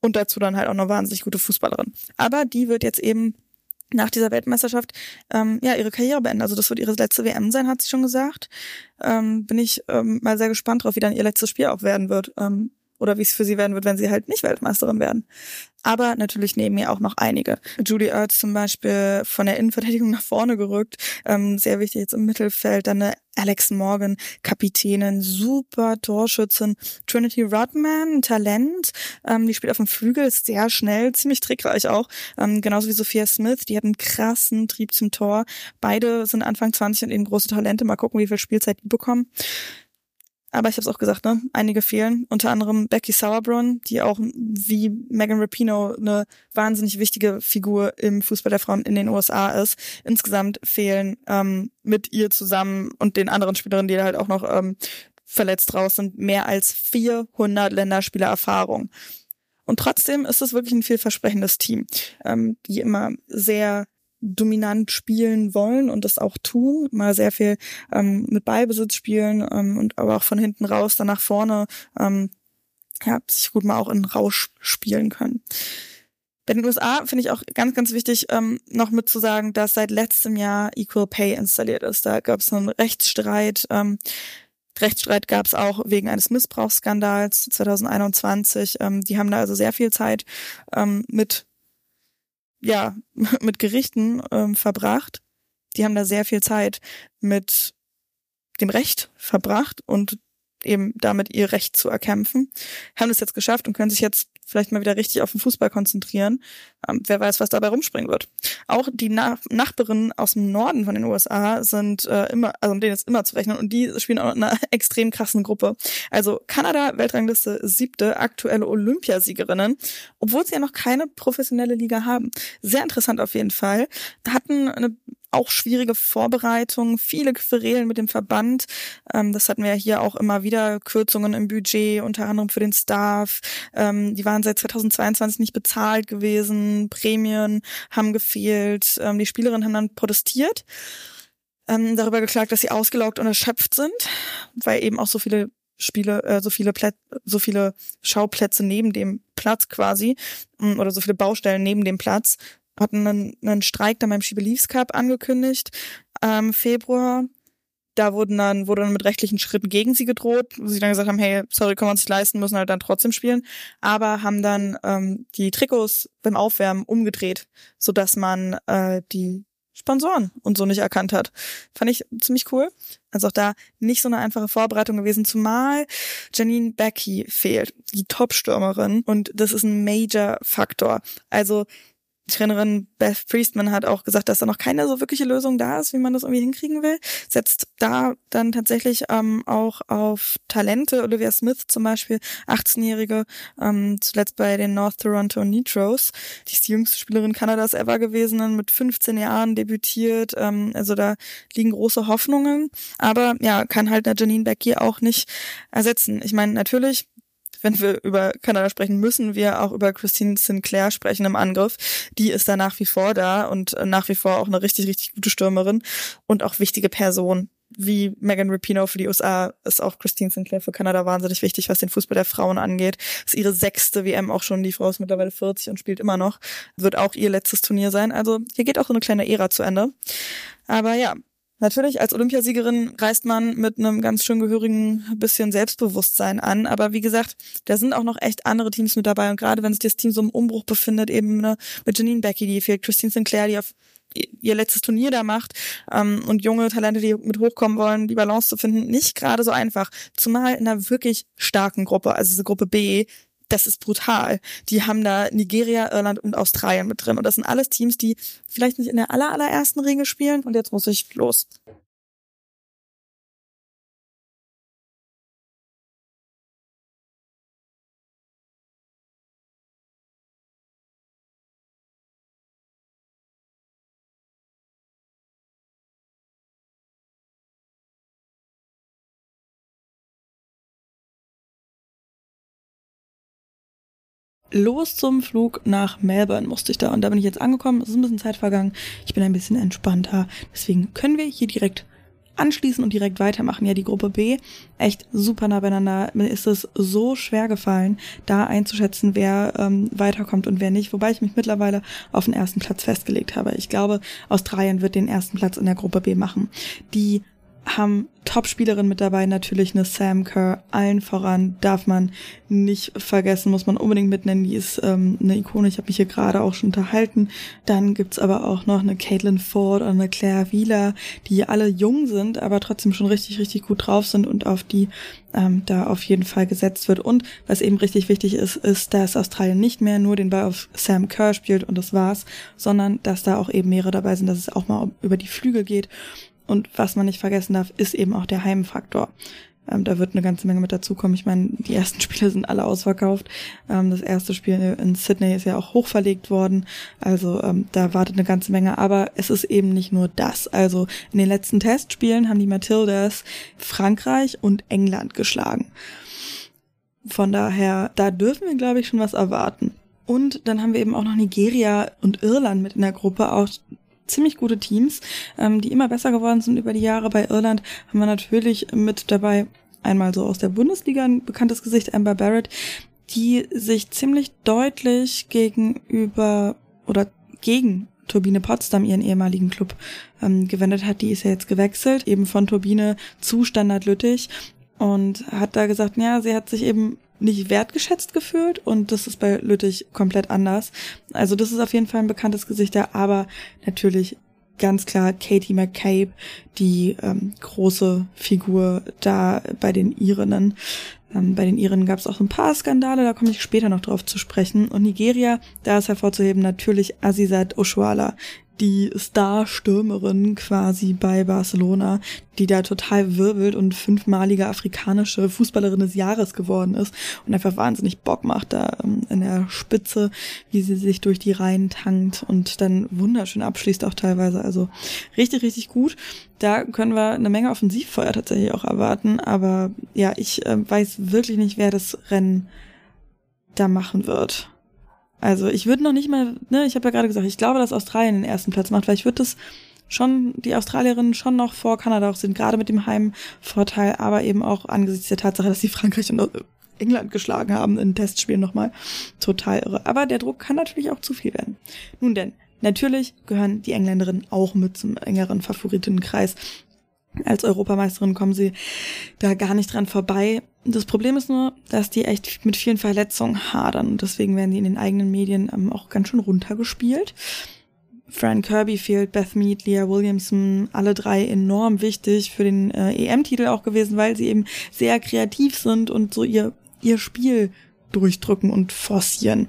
Speaker 1: Und dazu dann halt auch eine wahnsinnig gute Fußballerin. Aber die wird jetzt eben nach dieser Weltmeisterschaft ähm, ja ihre Karriere beenden. Also das wird ihre letzte WM sein, hat sie schon gesagt. Ähm, bin ich ähm, mal sehr gespannt drauf, wie dann ihr letztes Spiel auch werden wird. Ähm, oder wie es für sie werden wird, wenn sie halt nicht Weltmeisterin werden. Aber natürlich neben mir auch noch einige. Julie Ertz zum Beispiel von der Innenverteidigung nach vorne gerückt, ähm, sehr wichtig jetzt im Mittelfeld. Dann eine Alex Morgan, Kapitänin, super Torschützin. Trinity Rodman, Talent, ähm, die spielt auf dem Flügel, ist sehr schnell, ziemlich trickreich auch. Ähm, genauso wie Sophia Smith, die hat einen krassen Trieb zum Tor. Beide sind Anfang 20 und eben große Talente. Mal gucken, wie viel Spielzeit die bekommen. Aber ich habe es auch gesagt, ne? Einige fehlen. Unter anderem Becky Sauerbrunn, die auch wie Megan Rapino eine wahnsinnig wichtige Figur im Fußball der Frauen in den USA ist. Insgesamt fehlen ähm, mit ihr zusammen und den anderen Spielerinnen, die halt auch noch ähm, verletzt raus sind, mehr als 400 Länderspieler Erfahrung. Und trotzdem ist es wirklich ein vielversprechendes Team, ähm, die immer sehr dominant spielen wollen und das auch tun, mal sehr viel ähm, mit Ballbesitz spielen ähm, und aber auch von hinten raus dann nach vorne ähm, ja, sich gut mal auch in Rausch spielen können. Bei den USA finde ich auch ganz, ganz wichtig, ähm, noch mitzusagen, dass seit letztem Jahr Equal Pay installiert ist. Da gab es einen Rechtsstreit. Ähm, Rechtsstreit gab es auch wegen eines Missbrauchsskandals 2021. Ähm, die haben da also sehr viel Zeit ähm, mit ja, mit Gerichten ähm, verbracht. Die haben da sehr viel Zeit mit dem Recht verbracht und eben damit ihr Recht zu erkämpfen, haben es jetzt geschafft und können sich jetzt vielleicht mal wieder richtig auf den Fußball konzentrieren. Ähm, wer weiß, was dabei rumspringen wird. Auch die Na Nachbarinnen aus dem Norden von den USA sind äh, immer, also denen ist immer zu rechnen und die spielen auch in einer extrem krassen Gruppe. Also Kanada, Weltrangliste siebte, aktuelle Olympiasiegerinnen, obwohl sie ja noch keine professionelle Liga haben. Sehr interessant auf jeden Fall. Hatten eine auch schwierige Vorbereitungen, viele Querelen mit dem Verband. Ähm, das hatten wir ja hier auch immer wieder, Kürzungen im Budget, unter anderem für den Staff. Ähm, die waren seit 2022 nicht bezahlt gewesen, Prämien haben gefehlt. Ähm, die Spielerinnen haben dann protestiert, ähm, darüber geklagt, dass sie ausgelaugt und erschöpft sind, weil eben auch so viele Spiele, äh, so viele Plä so viele Schauplätze neben dem Platz quasi mm, oder so viele Baustellen neben dem Platz hatten einen, einen Streik dann beim She Believes Cup angekündigt ähm, Februar. Da wurden dann, wurde dann mit rechtlichen Schritten gegen sie gedroht, wo sie dann gesagt haben, hey, sorry, können wir uns nicht leisten, müssen halt dann trotzdem spielen. Aber haben dann ähm, die Trikots beim Aufwärmen umgedreht, sodass man äh, die Sponsoren und so nicht erkannt hat. Fand ich ziemlich cool. Also auch da nicht so eine einfache Vorbereitung gewesen, zumal Janine Becky fehlt, die Top-Stürmerin. Und das ist ein Major-Faktor. Also Trainerin Beth Priestman hat auch gesagt, dass da noch keine so wirkliche Lösung da ist, wie man das irgendwie hinkriegen will. Setzt da dann tatsächlich ähm, auch auf Talente. Olivia Smith zum Beispiel, 18-Jährige, ähm, zuletzt bei den North Toronto Nitros. Die ist die jüngste Spielerin Kanadas ever gewesen, mit 15 Jahren debütiert. Ähm, also da liegen große Hoffnungen. Aber ja, kann halt der Janine Becky auch nicht ersetzen. Ich meine, natürlich wenn wir über Kanada sprechen, müssen wir auch über Christine Sinclair sprechen im Angriff. Die ist da nach wie vor da und äh, nach wie vor auch eine richtig, richtig gute Stürmerin und auch wichtige Person. Wie Megan Rapinoe für die USA ist auch Christine Sinclair für Kanada wahnsinnig wichtig, was den Fußball der Frauen angeht. ist ihre sechste WM auch schon. Die Frau ist mittlerweile 40 und spielt immer noch. Wird auch ihr letztes Turnier sein. Also hier geht auch so eine kleine Ära zu Ende. Aber ja, Natürlich, als Olympiasiegerin reist man mit einem ganz schön gehörigen bisschen Selbstbewusstsein an. Aber wie gesagt, da sind auch noch echt andere Teams mit dabei. Und gerade wenn sich das Team so im Umbruch befindet, eben ne, mit Janine Becky, die fehlt, Christine Sinclair, die auf ihr letztes Turnier da macht ähm, und junge Talente, die mit hochkommen wollen, die Balance zu finden, nicht gerade so einfach. Zumal in einer wirklich starken Gruppe, also diese Gruppe B, das ist brutal. Die haben da Nigeria, Irland und Australien mit drin. Und das sind alles Teams, die vielleicht nicht in der aller, allerersten Regel spielen. Und jetzt muss ich los. Los zum Flug nach Melbourne musste ich da. Und da bin ich jetzt angekommen. Es ist ein bisschen Zeit vergangen. Ich bin ein bisschen entspannter. Deswegen können wir hier direkt anschließen und direkt weitermachen. Ja, die Gruppe B, echt super nah beieinander. Mir ist es so schwer gefallen, da einzuschätzen, wer ähm, weiterkommt und wer nicht. Wobei ich mich mittlerweile auf den ersten Platz festgelegt habe. Ich glaube, Australien wird den ersten Platz in der Gruppe B machen. Die haben Top-Spielerin mit dabei, natürlich eine Sam Kerr, allen voran, darf man nicht vergessen, muss man unbedingt mitnennen, die ist ähm, eine Ikone, ich habe mich hier gerade auch schon unterhalten. Dann gibt's aber auch noch eine Caitlin Ford oder eine Claire Wieler, die alle jung sind, aber trotzdem schon richtig, richtig gut drauf sind und auf die ähm, da auf jeden Fall gesetzt wird. Und was eben richtig wichtig ist, ist, dass Australien nicht mehr nur den Ball auf Sam Kerr spielt und das war's, sondern dass da auch eben mehrere dabei sind, dass es auch mal über die Flügel geht und was man nicht vergessen darf, ist eben auch der Heimfaktor. Ähm, da wird eine ganze Menge mit dazukommen. Ich meine, die ersten Spiele sind alle ausverkauft. Ähm, das erste Spiel in Sydney ist ja auch hochverlegt worden. Also ähm, da wartet eine ganze Menge. Aber es ist eben nicht nur das. Also in den letzten Testspielen haben die Matildas Frankreich und England geschlagen. Von daher, da dürfen wir, glaube ich, schon was erwarten. Und dann haben wir eben auch noch Nigeria und Irland mit in der Gruppe. Auch ziemlich gute Teams, ähm, die immer besser geworden sind über die Jahre. Bei Irland haben wir natürlich mit dabei einmal so aus der Bundesliga ein bekanntes Gesicht, Amber Barrett, die sich ziemlich deutlich gegenüber oder gegen Turbine Potsdam, ihren ehemaligen Club, ähm, gewendet hat. Die ist ja jetzt gewechselt, eben von Turbine zu Standard Lüttich und hat da gesagt, ja, sie hat sich eben nicht wertgeschätzt gefühlt und das ist bei Lüttich komplett anders. Also das ist auf jeden Fall ein bekanntes Gesicht da, aber natürlich ganz klar Katie McCabe, die ähm, große Figur da bei den Irinnen. Ähm, bei den Irinnen gab es auch ein paar Skandale, da komme ich später noch drauf zu sprechen. Und Nigeria, da ist hervorzuheben natürlich Azizat Oshuala, die Star-Stürmerin quasi bei Barcelona, die da total wirbelt und fünfmalige afrikanische Fußballerin des Jahres geworden ist und einfach wahnsinnig Bock macht da ähm, in der Spitze, wie sie sich durch die Reihen tankt und dann wunderschön abschließt auch teilweise. Also richtig, richtig gut. Da können wir eine Menge Offensivfeuer tatsächlich auch erwarten, aber ja, ich äh, weiß wirklich nicht, wer das Rennen da machen wird. Also ich würde noch nicht mal, ne, ich habe ja gerade gesagt, ich glaube, dass Australien den ersten Platz macht, weil ich würde das schon, die Australierinnen schon noch vor Kanada auch sind, gerade mit dem Heimvorteil, aber eben auch angesichts der Tatsache, dass sie Frankreich und England geschlagen haben in Testspielen nochmal. Total irre. Aber der Druck kann natürlich auch zu viel werden. Nun denn, natürlich gehören die Engländerinnen auch mit zum engeren Favoritenkreis. Als Europameisterin kommen sie da gar nicht dran vorbei. Das Problem ist nur, dass die echt mit vielen Verletzungen hadern und deswegen werden die in den eigenen Medien ähm, auch ganz schön runtergespielt. Fran Kirby fehlt, Beth Mead, Leah Williamson, alle drei enorm wichtig für den äh, EM-Titel auch gewesen, weil sie eben sehr kreativ sind und so ihr, ihr Spiel durchdrücken und forcieren.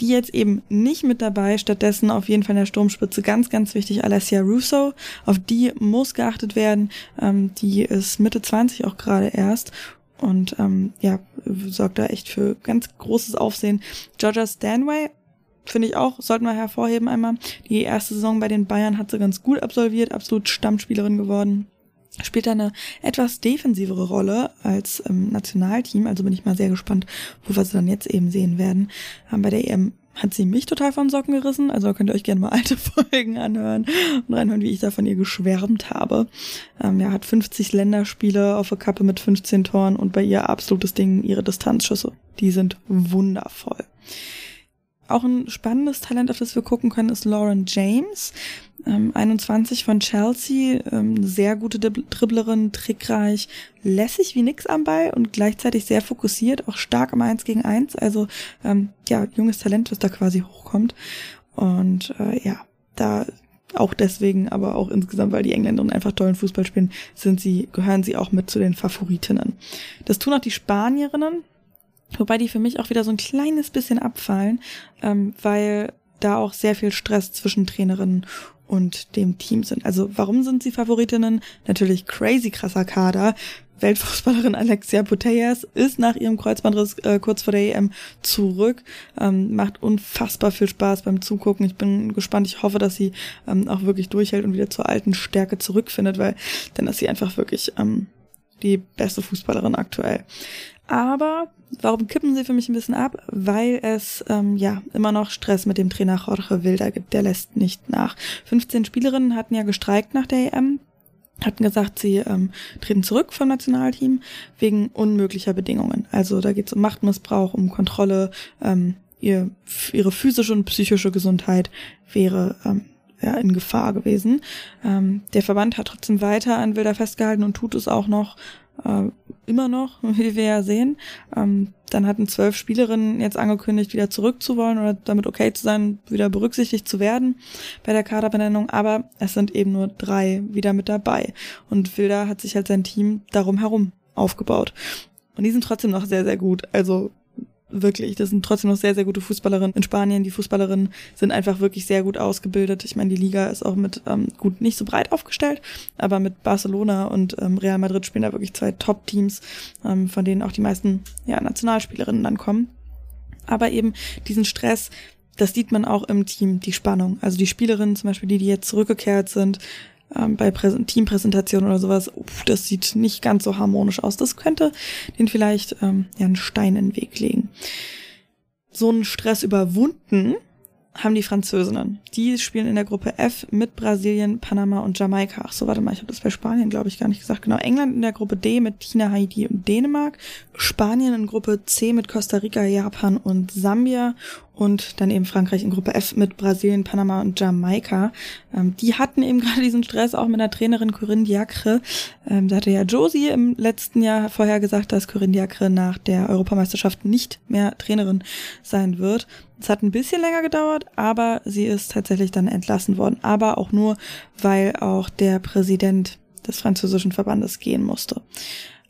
Speaker 1: Die jetzt eben nicht mit dabei, stattdessen auf jeden Fall in der Sturmspitze ganz, ganz wichtig Alessia Russo. Auf die muss geachtet werden. Ähm, die ist Mitte 20 auch gerade erst und ähm, ja, sorgt da echt für ganz großes Aufsehen. Georgia Stanway finde ich auch, sollten wir hervorheben einmal. Die erste Saison bei den Bayern hat sie ganz gut absolviert, absolut Stammspielerin geworden. Spielt eine etwas defensivere Rolle als im Nationalteam, also bin ich mal sehr gespannt, wo wir sie dann jetzt eben sehen werden. Ähm, bei der EM hat sie mich total von Socken gerissen. Also könnt ihr euch gerne mal alte Folgen anhören und reinhören, wie ich da von ihr geschwärmt habe. Ähm, ja, hat 50 Länderspiele auf der Kappe mit 15 Toren und bei ihr absolutes Ding, ihre Distanzschüsse. Die sind wundervoll. Auch ein spannendes Talent, auf das wir gucken können, ist Lauren James. Ähm, 21 von Chelsea, ähm, sehr gute Dribblerin, trickreich, lässig wie nix am Ball und gleichzeitig sehr fokussiert, auch stark im 1 gegen 1. Also ähm, ja, junges Talent, was da quasi hochkommt. Und äh, ja, da auch deswegen, aber auch insgesamt, weil die Engländerinnen einfach tollen Fußball spielen, sind sie, gehören sie auch mit zu den Favoritinnen. Das tun auch die Spanierinnen, Wobei die für mich auch wieder so ein kleines bisschen abfallen, ähm, weil da auch sehr viel Stress zwischen Trainerinnen und dem Team sind. Also warum sind sie Favoritinnen? Natürlich crazy krasser Kader. Weltfußballerin Alexia Putellas ist nach ihrem Kreuzbandriss äh, kurz vor der EM zurück. Ähm, macht unfassbar viel Spaß beim Zugucken. Ich bin gespannt. Ich hoffe, dass sie ähm, auch wirklich durchhält und wieder zur alten Stärke zurückfindet, weil dann ist sie einfach wirklich ähm, die beste Fußballerin aktuell. Aber warum kippen sie für mich ein bisschen ab? Weil es ähm, ja immer noch Stress mit dem Trainer Jorge Wilder gibt. Der lässt nicht nach. 15 Spielerinnen hatten ja gestreikt nach der EM hatten gesagt, sie ähm, treten zurück vom Nationalteam wegen unmöglicher Bedingungen. Also da geht es um Machtmissbrauch, um Kontrolle, ähm, ihr, ihre physische und psychische Gesundheit wäre ähm, ja, in Gefahr gewesen. Ähm, der Verband hat trotzdem weiter an Wilder festgehalten und tut es auch noch äh, immer noch, wie wir ja sehen. Ähm, dann hatten zwölf Spielerinnen jetzt angekündigt, wieder zurückzuwollen oder damit okay zu sein, wieder berücksichtigt zu werden bei der Kaderbenennung. Aber es sind eben nur drei wieder mit dabei. Und Wilder hat sich halt sein Team darum herum aufgebaut. Und die sind trotzdem noch sehr, sehr gut. Also wirklich. Das sind trotzdem noch sehr, sehr gute Fußballerinnen in Spanien. Die Fußballerinnen sind einfach wirklich sehr gut ausgebildet. Ich meine, die Liga ist auch mit, ähm, gut, nicht so breit aufgestellt, aber mit Barcelona und ähm, Real Madrid spielen da wirklich zwei Top-Teams, ähm, von denen auch die meisten ja, Nationalspielerinnen dann kommen. Aber eben diesen Stress, das sieht man auch im Team, die Spannung. Also die Spielerinnen zum Beispiel, die, die jetzt zurückgekehrt sind, ähm, bei Präsent Teampräsentationen oder sowas, uff, das sieht nicht ganz so harmonisch aus. Das könnte den vielleicht ähm, ja einen Stein in den Weg legen. So einen Stress überwunden haben die Französinnen. Die spielen in der Gruppe F mit Brasilien, Panama und Jamaika. Ach so, warte mal, ich habe das bei Spanien, glaube ich, gar nicht gesagt. Genau, England in der Gruppe D mit China, Haiti und Dänemark. Spanien in Gruppe C mit Costa Rica, Japan und Sambia. Und dann eben Frankreich in Gruppe F mit Brasilien, Panama und Jamaika. Ähm, die hatten eben gerade diesen Stress auch mit der Trainerin Corinne Diacre. Ähm, da hatte ja Josie im letzten Jahr vorher gesagt, dass Corinne Diacre nach der Europameisterschaft nicht mehr Trainerin sein wird. Es hat ein bisschen länger gedauert, aber sie ist tatsächlich dann entlassen worden. Aber auch nur, weil auch der Präsident des französischen Verbandes gehen musste.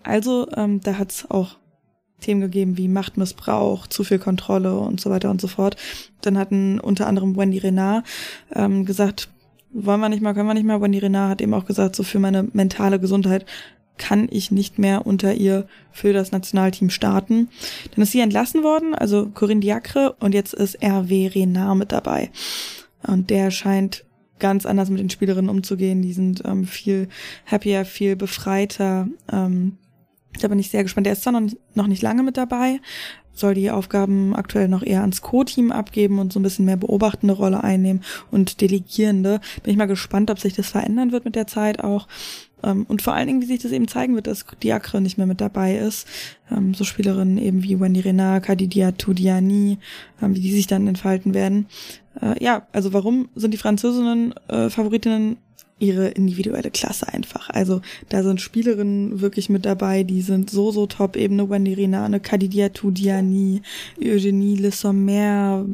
Speaker 1: Also ähm, da hat es auch Themen gegeben wie Machtmissbrauch, zu viel Kontrolle und so weiter und so fort. Dann hatten unter anderem Wendy Renard ähm, gesagt, wollen wir nicht mal, können wir nicht mal. Wendy Renard hat eben auch gesagt, so für meine mentale Gesundheit kann ich nicht mehr unter ihr für das Nationalteam starten. Dann ist sie entlassen worden, also Corinne Diacre, und jetzt ist RW Renard mit dabei. Und der scheint ganz anders mit den Spielerinnen umzugehen. Die sind ähm, viel happier, viel befreiter. Ähm, da bin ich sehr gespannt. Der ist zwar noch nicht, noch nicht lange mit dabei, soll die Aufgaben aktuell noch eher ans Co-Team abgeben und so ein bisschen mehr beobachtende Rolle einnehmen und delegierende. Bin ich mal gespannt, ob sich das verändern wird mit der Zeit auch. Ähm, und vor allen Dingen, wie sich das eben zeigen wird, dass Diakre nicht mehr mit dabei ist. Ähm, so Spielerinnen eben wie Wendy Renard, Kadidia Tudiani, ähm, wie die sich dann entfalten werden. Äh, ja, also warum sind die Französinnen äh, Favoritinnen ihre individuelle Klasse einfach. Also da sind Spielerinnen wirklich mit dabei, die sind so, so top. Eben eine Wendy Renard, eine Kadidia Tudiani, Eugenie Le Sommer,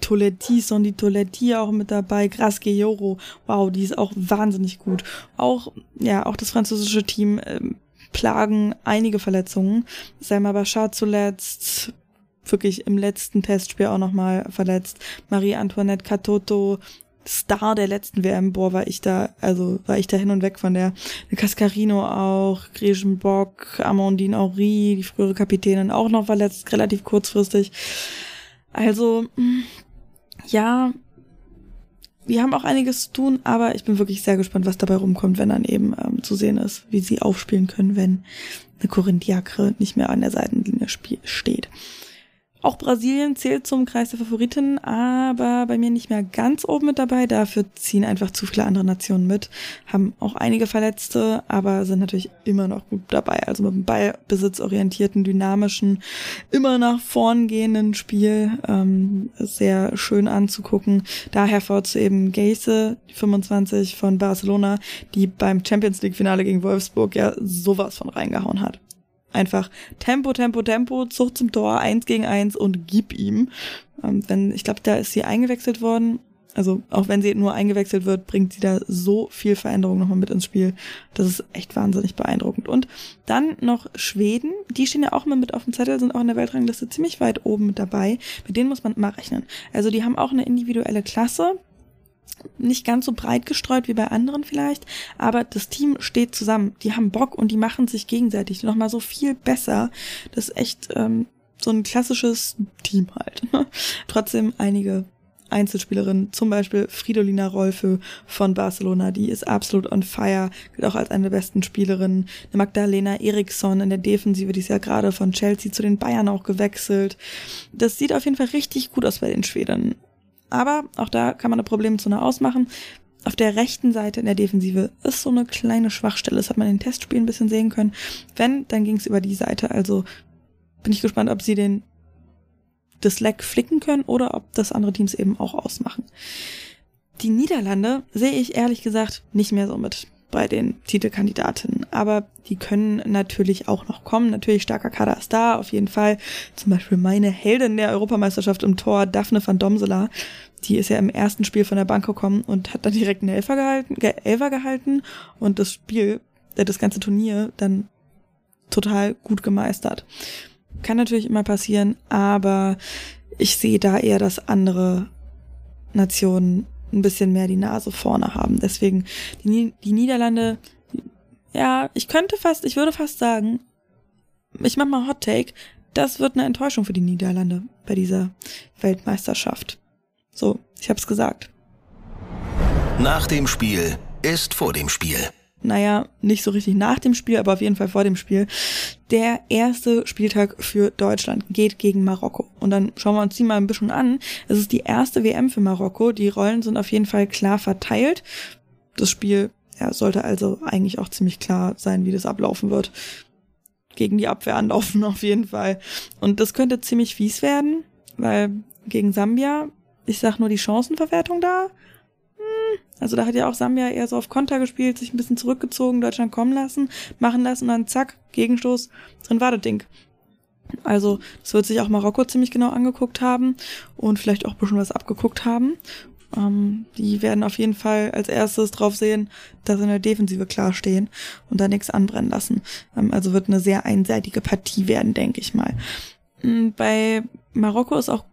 Speaker 1: Toletti, Sondi Toletti auch mit dabei, Graske Joro, wow, die ist auch wahnsinnig gut. Auch, ja, auch das französische Team ähm, plagen einige Verletzungen. Selma Bachar zuletzt, wirklich im letzten Testspiel auch nochmal verletzt. Marie-Antoinette Catoto, Star der letzten WM, boah, war ich da, also war ich da hin und weg von der. Cascarino auch, Bock, Amandine Henri, die frühere Kapitänin auch noch verletzt, relativ kurzfristig. Also, mm, ja, wir haben auch einiges zu tun, aber ich bin wirklich sehr gespannt, was dabei rumkommt, wenn dann eben ähm, zu sehen ist, wie sie aufspielen können, wenn eine Corinne Diacre nicht mehr an der Seitenlinie steht. Auch Brasilien zählt zum Kreis der Favoriten, aber bei mir nicht mehr ganz oben mit dabei. Dafür ziehen einfach zu viele andere Nationen mit, haben auch einige Verletzte, aber sind natürlich immer noch gut dabei. Also mit einem ballbesitzorientierten, dynamischen, immer nach vorn gehenden Spiel, ähm, sehr schön anzugucken. Daher hervorzuheben Geise, 25 von Barcelona, die beim Champions League Finale gegen Wolfsburg ja sowas von reingehauen hat. Einfach Tempo, Tempo, Tempo, Zucht zum Tor, eins gegen eins und gib ihm. Ähm, wenn, ich glaube, da ist sie eingewechselt worden Also auch wenn sie nur eingewechselt wird, bringt sie da so viel Veränderung nochmal mit ins Spiel. Das ist echt wahnsinnig beeindruckend. Und dann noch Schweden, die stehen ja auch immer mit auf dem Zettel, sind auch in der Weltrangliste ziemlich weit oben mit dabei. Mit denen muss man mal rechnen. Also die haben auch eine individuelle Klasse, nicht ganz so breit gestreut wie bei anderen vielleicht, aber das Team steht zusammen. Die haben Bock und die machen sich gegenseitig nochmal so viel besser. Das ist echt ähm, so ein klassisches Team halt. Trotzdem einige Einzelspielerinnen, zum Beispiel Fridolina Rolfe von Barcelona, die ist absolut on fire, gilt auch als eine der besten Spielerinnen. Eine Magdalena Eriksson in der Defensive, die ist ja gerade von Chelsea zu den Bayern auch gewechselt. Das sieht auf jeden Fall richtig gut aus bei den Schweden. Aber auch da kann man eine Problemzone ausmachen. Auf der rechten Seite in der Defensive ist so eine kleine Schwachstelle. Das hat man in den Testspielen ein bisschen sehen können. Wenn, dann ging es über die Seite. Also bin ich gespannt, ob sie den das Leck flicken können oder ob das andere Teams eben auch ausmachen. Die Niederlande sehe ich ehrlich gesagt nicht mehr so mit bei den Titelkandidatinnen. Aber die können natürlich auch noch kommen. Natürlich starker Kader ist da, auf jeden Fall. Zum Beispiel meine Heldin der Europameisterschaft im Tor, Daphne van Domsela. Die ist ja im ersten Spiel von der Bank gekommen und hat dann direkt einen Elfer gehalten, Elfer gehalten und das Spiel, äh, das ganze Turnier dann total gut gemeistert. Kann natürlich immer passieren, aber ich sehe da eher, dass andere Nationen ein bisschen mehr die Nase vorne haben. Deswegen die, die Niederlande, ja, ich könnte fast, ich würde fast sagen, ich mach mal Hot Take, das wird eine Enttäuschung für die Niederlande bei dieser Weltmeisterschaft. So, ich hab's gesagt.
Speaker 2: Nach dem Spiel ist vor dem Spiel
Speaker 1: naja, nicht so richtig nach dem Spiel, aber auf jeden Fall vor dem Spiel. Der erste Spieltag für Deutschland geht gegen Marokko. Und dann schauen wir uns die mal ein bisschen an. Es ist die erste WM für Marokko. Die Rollen sind auf jeden Fall klar verteilt. Das Spiel ja, sollte also eigentlich auch ziemlich klar sein, wie das ablaufen wird. Gegen die Abwehr anlaufen auf jeden Fall. Und das könnte ziemlich fies werden, weil gegen Sambia, ich sag nur die Chancenverwertung da, also da hat ja auch Sambia eher so auf Konter gespielt, sich ein bisschen zurückgezogen, Deutschland kommen lassen, machen lassen und dann zack, Gegenstoß, drin war das Ding. Also das wird sich auch Marokko ziemlich genau angeguckt haben und vielleicht auch ein bisschen was abgeguckt haben. Ähm, die werden auf jeden Fall als erstes drauf sehen, dass sie in der Defensive klar stehen und da nichts anbrennen lassen. Ähm, also wird eine sehr einseitige Partie werden, denke ich mal. Mm, bei Marokko ist auch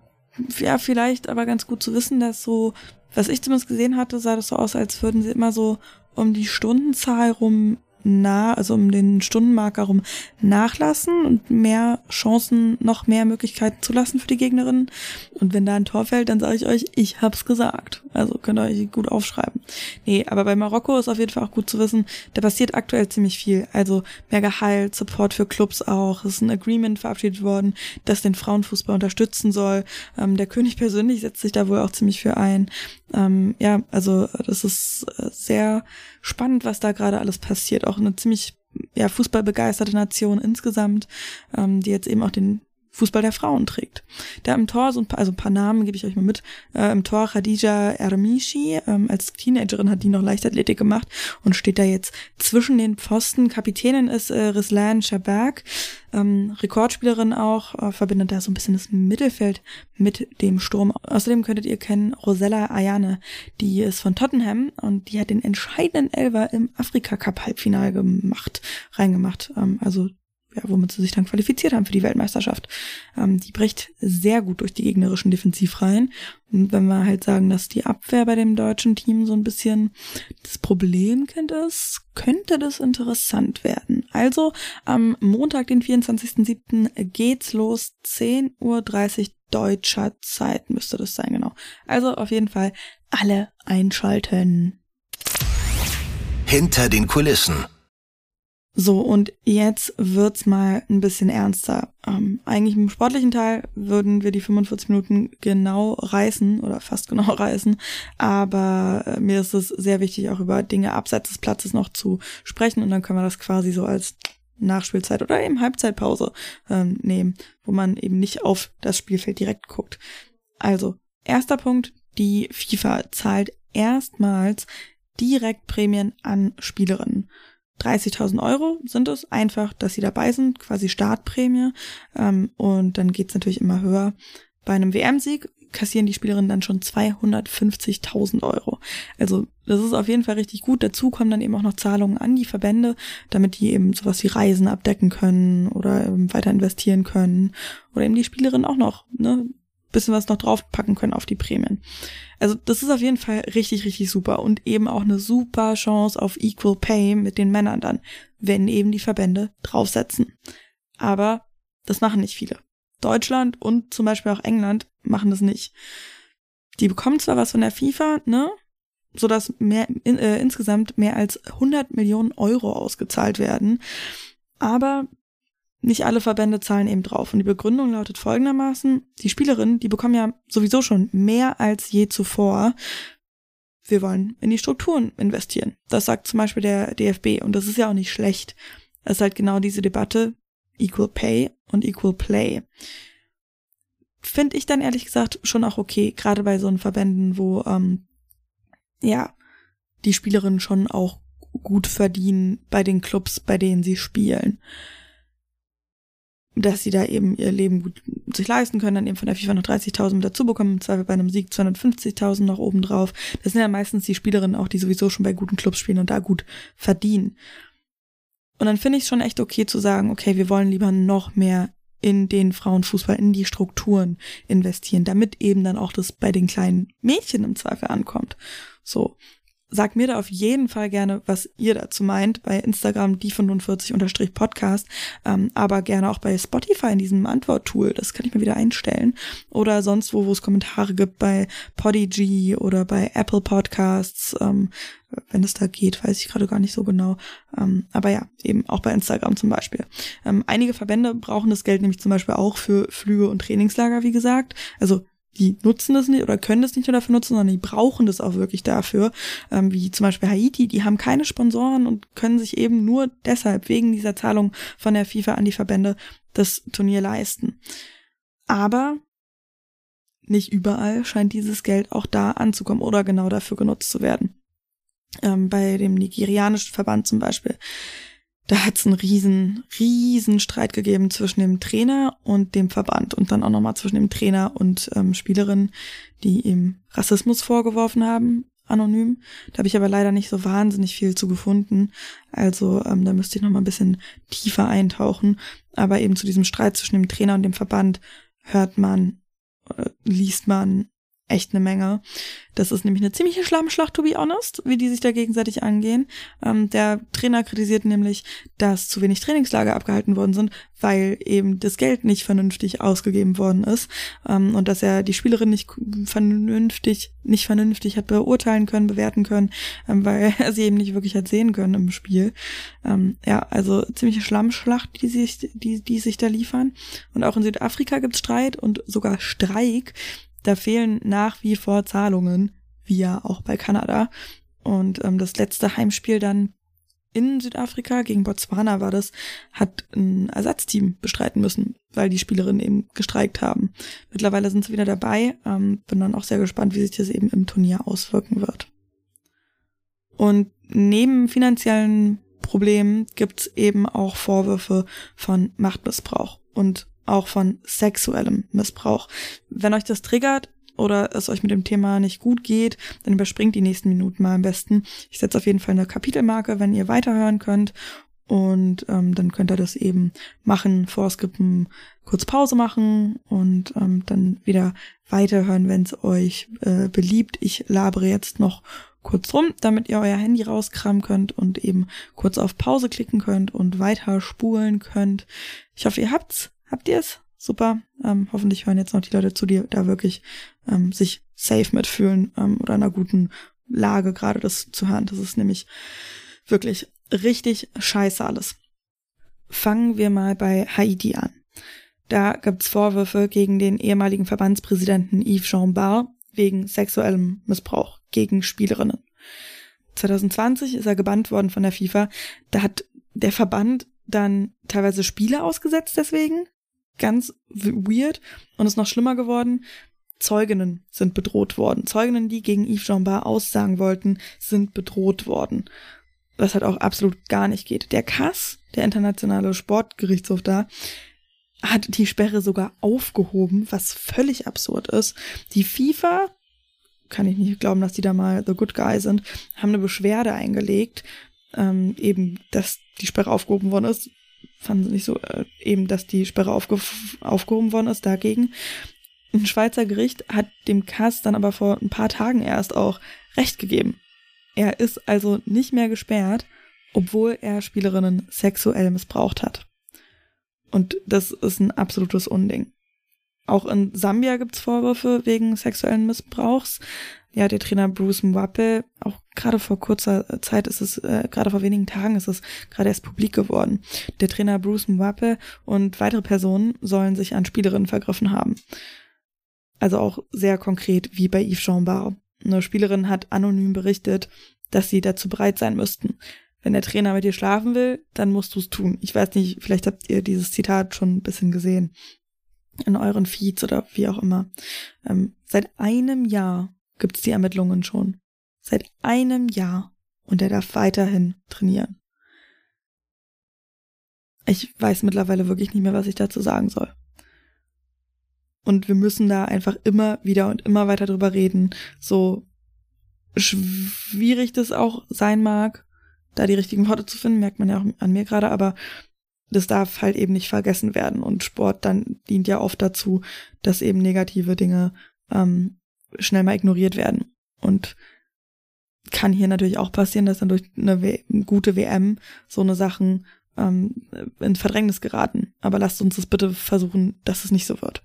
Speaker 1: ja vielleicht aber ganz gut zu wissen, dass so was ich zumindest gesehen hatte, sah das so aus, als würden sie immer so um die Stundenzahl rum nah, also um den Stundenmarker rum nachlassen und mehr Chancen, noch mehr Möglichkeiten zulassen für die Gegnerinnen. Und wenn da ein Tor fällt, dann sage ich euch, ich hab's gesagt. Also könnt ihr euch gut aufschreiben. Nee, aber bei Marokko ist auf jeden Fall auch gut zu wissen, da passiert aktuell ziemlich viel. Also mehr Gehalt, Support für Clubs auch. Es ist ein Agreement verabschiedet worden, das den Frauenfußball unterstützen soll. Ähm, der König persönlich setzt sich da wohl auch ziemlich für ein. Ähm, ja, also das ist äh, sehr spannend, was da gerade alles passiert. Auch eine ziemlich ja, fußballbegeisterte Nation insgesamt, ähm, die jetzt eben auch den Fußball der Frauen trägt. Da im Tor, so ein paar, also ein paar Namen gebe ich euch mal mit. Äh, Im Tor Khadija Ermishi, ähm, als Teenagerin hat die noch Leichtathletik gemacht und steht da jetzt zwischen den Pfosten. Kapitänin ist äh, Rislan Shabak, ähm, Rekordspielerin auch, äh, verbindet da so ein bisschen das Mittelfeld mit dem Sturm. Außerdem könntet ihr kennen Rosella Ayane, die ist von Tottenham und die hat den entscheidenden Elver im Afrika Cup Halbfinale gemacht, reingemacht. Ähm, also ja, womit sie sich dann qualifiziert haben für die Weltmeisterschaft. Ähm, die bricht sehr gut durch die gegnerischen Defensivreihen. Und wenn wir halt sagen, dass die Abwehr bei dem deutschen Team so ein bisschen das Problemkind ist, könnte das interessant werden. Also am Montag, den 24.07. geht's los, 10.30 Uhr deutscher Zeit müsste das sein, genau. Also auf jeden Fall alle einschalten.
Speaker 2: Hinter den Kulissen
Speaker 1: so, und jetzt wird's mal ein bisschen ernster. Ähm, eigentlich im sportlichen Teil würden wir die 45 Minuten genau reißen oder fast genau reißen, aber äh, mir ist es sehr wichtig, auch über Dinge abseits des Platzes noch zu sprechen und dann können wir das quasi so als Nachspielzeit oder eben Halbzeitpause ähm, nehmen, wo man eben nicht auf das Spielfeld direkt guckt. Also, erster Punkt, die FIFA zahlt erstmals direkt Prämien an Spielerinnen. 30.000 Euro sind es einfach, dass sie dabei sind, quasi Startprämie. Ähm, und dann geht's natürlich immer höher. Bei einem WM-Sieg kassieren die Spielerinnen dann schon 250.000 Euro. Also das ist auf jeden Fall richtig gut. Dazu kommen dann eben auch noch Zahlungen an die Verbände, damit die eben sowas wie Reisen abdecken können oder weiter investieren können oder eben die Spielerinnen auch noch ne, bisschen was noch draufpacken können auf die Prämien. Also das ist auf jeden Fall richtig, richtig super und eben auch eine super Chance auf Equal Pay mit den Männern dann, wenn eben die Verbände draufsetzen. Aber das machen nicht viele. Deutschland und zum Beispiel auch England machen das nicht. Die bekommen zwar was von der FIFA, ne? So dass mehr, in, äh, insgesamt mehr als 100 Millionen Euro ausgezahlt werden. Aber nicht alle Verbände zahlen eben drauf. Und die Begründung lautet folgendermaßen, die Spielerinnen, die bekommen ja sowieso schon mehr als je zuvor. Wir wollen in die Strukturen investieren. Das sagt zum Beispiel der DFB. Und das ist ja auch nicht schlecht. Es ist halt genau diese Debatte, Equal Pay und Equal Play. Finde ich dann ehrlich gesagt schon auch okay, gerade bei so einen Verbänden, wo ähm, ja die Spielerinnen schon auch gut verdienen bei den Clubs, bei denen sie spielen dass sie da eben ihr Leben gut sich leisten können, dann eben von der FIFA noch 30.000 dazu bekommen, im Zweifel bei einem Sieg 250.000 noch oben drauf. Das sind ja meistens die Spielerinnen auch, die sowieso schon bei guten Clubs spielen und da gut verdienen. Und dann finde ich es schon echt okay zu sagen, okay, wir wollen lieber noch mehr in den Frauenfußball, in die Strukturen investieren, damit eben dann auch das bei den kleinen Mädchen im Zweifel ankommt. So. Sagt mir da auf jeden Fall gerne, was ihr dazu meint, bei Instagram die 45 Podcast, ähm, aber gerne auch bei Spotify in diesem Antworttool, das kann ich mir wieder einstellen. Oder sonst wo, wo es Kommentare gibt, bei Podigy oder bei Apple Podcasts, ähm, wenn es da geht, weiß ich gerade gar nicht so genau. Ähm, aber ja, eben auch bei Instagram zum Beispiel. Ähm, einige Verbände brauchen das Geld nämlich zum Beispiel auch für Flüge und Trainingslager, wie gesagt. Also die nutzen das nicht oder können das nicht nur dafür nutzen, sondern die brauchen das auch wirklich dafür. Ähm, wie zum Beispiel Haiti, die haben keine Sponsoren und können sich eben nur deshalb wegen dieser Zahlung von der FIFA an die Verbände das Turnier leisten. Aber nicht überall scheint dieses Geld auch da anzukommen oder genau dafür genutzt zu werden. Ähm, bei dem nigerianischen Verband zum Beispiel da hat es einen riesen, riesen Streit gegeben zwischen dem Trainer und dem Verband und dann auch nochmal zwischen dem Trainer und ähm, Spielerinnen, die ihm Rassismus vorgeworfen haben, anonym. Da habe ich aber leider nicht so wahnsinnig viel zu gefunden. Also ähm, da müsste ich nochmal ein bisschen tiefer eintauchen. Aber eben zu diesem Streit zwischen dem Trainer und dem Verband hört man, äh, liest man echt eine Menge. Das ist nämlich eine ziemliche Schlammschlacht, to be honest, wie die sich da gegenseitig angehen. Ähm, der Trainer kritisiert nämlich, dass zu wenig Trainingslager abgehalten worden sind, weil eben das Geld nicht vernünftig ausgegeben worden ist ähm, und dass er die Spielerin nicht vernünftig, nicht vernünftig hat beurteilen können, bewerten können, ähm, weil er sie eben nicht wirklich hat sehen können im Spiel. Ähm, ja, also ziemliche Schlammschlacht, die sich, die, die sich da liefern. Und auch in Südafrika gibt's Streit und sogar Streik da fehlen nach wie vor Zahlungen, wie ja auch bei Kanada. Und ähm, das letzte Heimspiel dann in Südafrika gegen Botswana war das, hat ein Ersatzteam bestreiten müssen, weil die Spielerinnen eben gestreikt haben. Mittlerweile sind sie wieder dabei. Ähm, bin dann auch sehr gespannt, wie sich das eben im Turnier auswirken wird. Und neben finanziellen Problemen gibt's eben auch Vorwürfe von Machtmissbrauch. Und auch von sexuellem Missbrauch. Wenn euch das triggert oder es euch mit dem Thema nicht gut geht, dann überspringt die nächsten Minuten mal am besten. Ich setze auf jeden Fall eine Kapitelmarke, wenn ihr weiterhören könnt. Und ähm, dann könnt ihr das eben machen, vorskippen, kurz Pause machen und ähm, dann wieder weiterhören, wenn es euch äh, beliebt. Ich labere jetzt noch kurz rum, damit ihr euer Handy rauskramen könnt und eben kurz auf Pause klicken könnt und weiter spulen könnt. Ich hoffe, ihr habt's. Habt ihr es? Super. Ähm, hoffentlich hören jetzt noch die Leute zu, die da wirklich ähm, sich safe mitfühlen ähm, oder in einer guten Lage gerade das zu hören. Das ist nämlich wirklich richtig scheiße alles. Fangen wir mal bei Haiti an. Da gibt's Vorwürfe gegen den ehemaligen Verbandspräsidenten Yves Jean Barr wegen sexuellem Missbrauch gegen Spielerinnen. 2020 ist er gebannt worden von der FIFA. Da hat der Verband dann teilweise Spiele ausgesetzt deswegen ganz weird und ist noch schlimmer geworden. Zeuginnen sind bedroht worden. Zeuginnen, die gegen Yves Jean Bar aussagen wollten, sind bedroht worden. Was halt auch absolut gar nicht geht. Der CAS, der internationale Sportgerichtshof da, hat die Sperre sogar aufgehoben, was völlig absurd ist. Die FIFA, kann ich nicht glauben, dass die da mal the good guy sind, haben eine Beschwerde eingelegt, ähm, eben, dass die Sperre aufgehoben worden ist. Fanden sie nicht so, äh, eben, dass die Sperre aufge aufgehoben worden ist dagegen. Ein Schweizer Gericht hat dem Kass dann aber vor ein paar Tagen erst auch Recht gegeben. Er ist also nicht mehr gesperrt, obwohl er Spielerinnen sexuell missbraucht hat. Und das ist ein absolutes Unding. Auch in Sambia gibt's Vorwürfe wegen sexuellen Missbrauchs. Ja, der Trainer Bruce Mwappe, auch gerade vor kurzer Zeit ist es, äh, gerade vor wenigen Tagen ist es gerade erst publik geworden. Der Trainer Bruce Mwappe und weitere Personen sollen sich an Spielerinnen vergriffen haben. Also auch sehr konkret wie bei Yves Jean Bar. Eine Spielerin hat anonym berichtet, dass sie dazu bereit sein müssten. Wenn der Trainer mit dir schlafen will, dann musst du es tun. Ich weiß nicht, vielleicht habt ihr dieses Zitat schon ein bisschen gesehen. In euren Feeds oder wie auch immer. Ähm, seit einem Jahr gibt's die Ermittlungen schon. Seit einem Jahr. Und er darf weiterhin trainieren. Ich weiß mittlerweile wirklich nicht mehr, was ich dazu sagen soll. Und wir müssen da einfach immer wieder und immer weiter drüber reden, so schwierig das auch sein mag, da die richtigen Worte zu finden, merkt man ja auch an mir gerade, aber das darf halt eben nicht vergessen werden. Und Sport dann dient ja oft dazu, dass eben negative Dinge ähm, schnell mal ignoriert werden. Und kann hier natürlich auch passieren, dass dann durch eine w gute WM so eine Sachen ähm, in Verdrängnis geraten. Aber lasst uns das bitte versuchen, dass es nicht so wird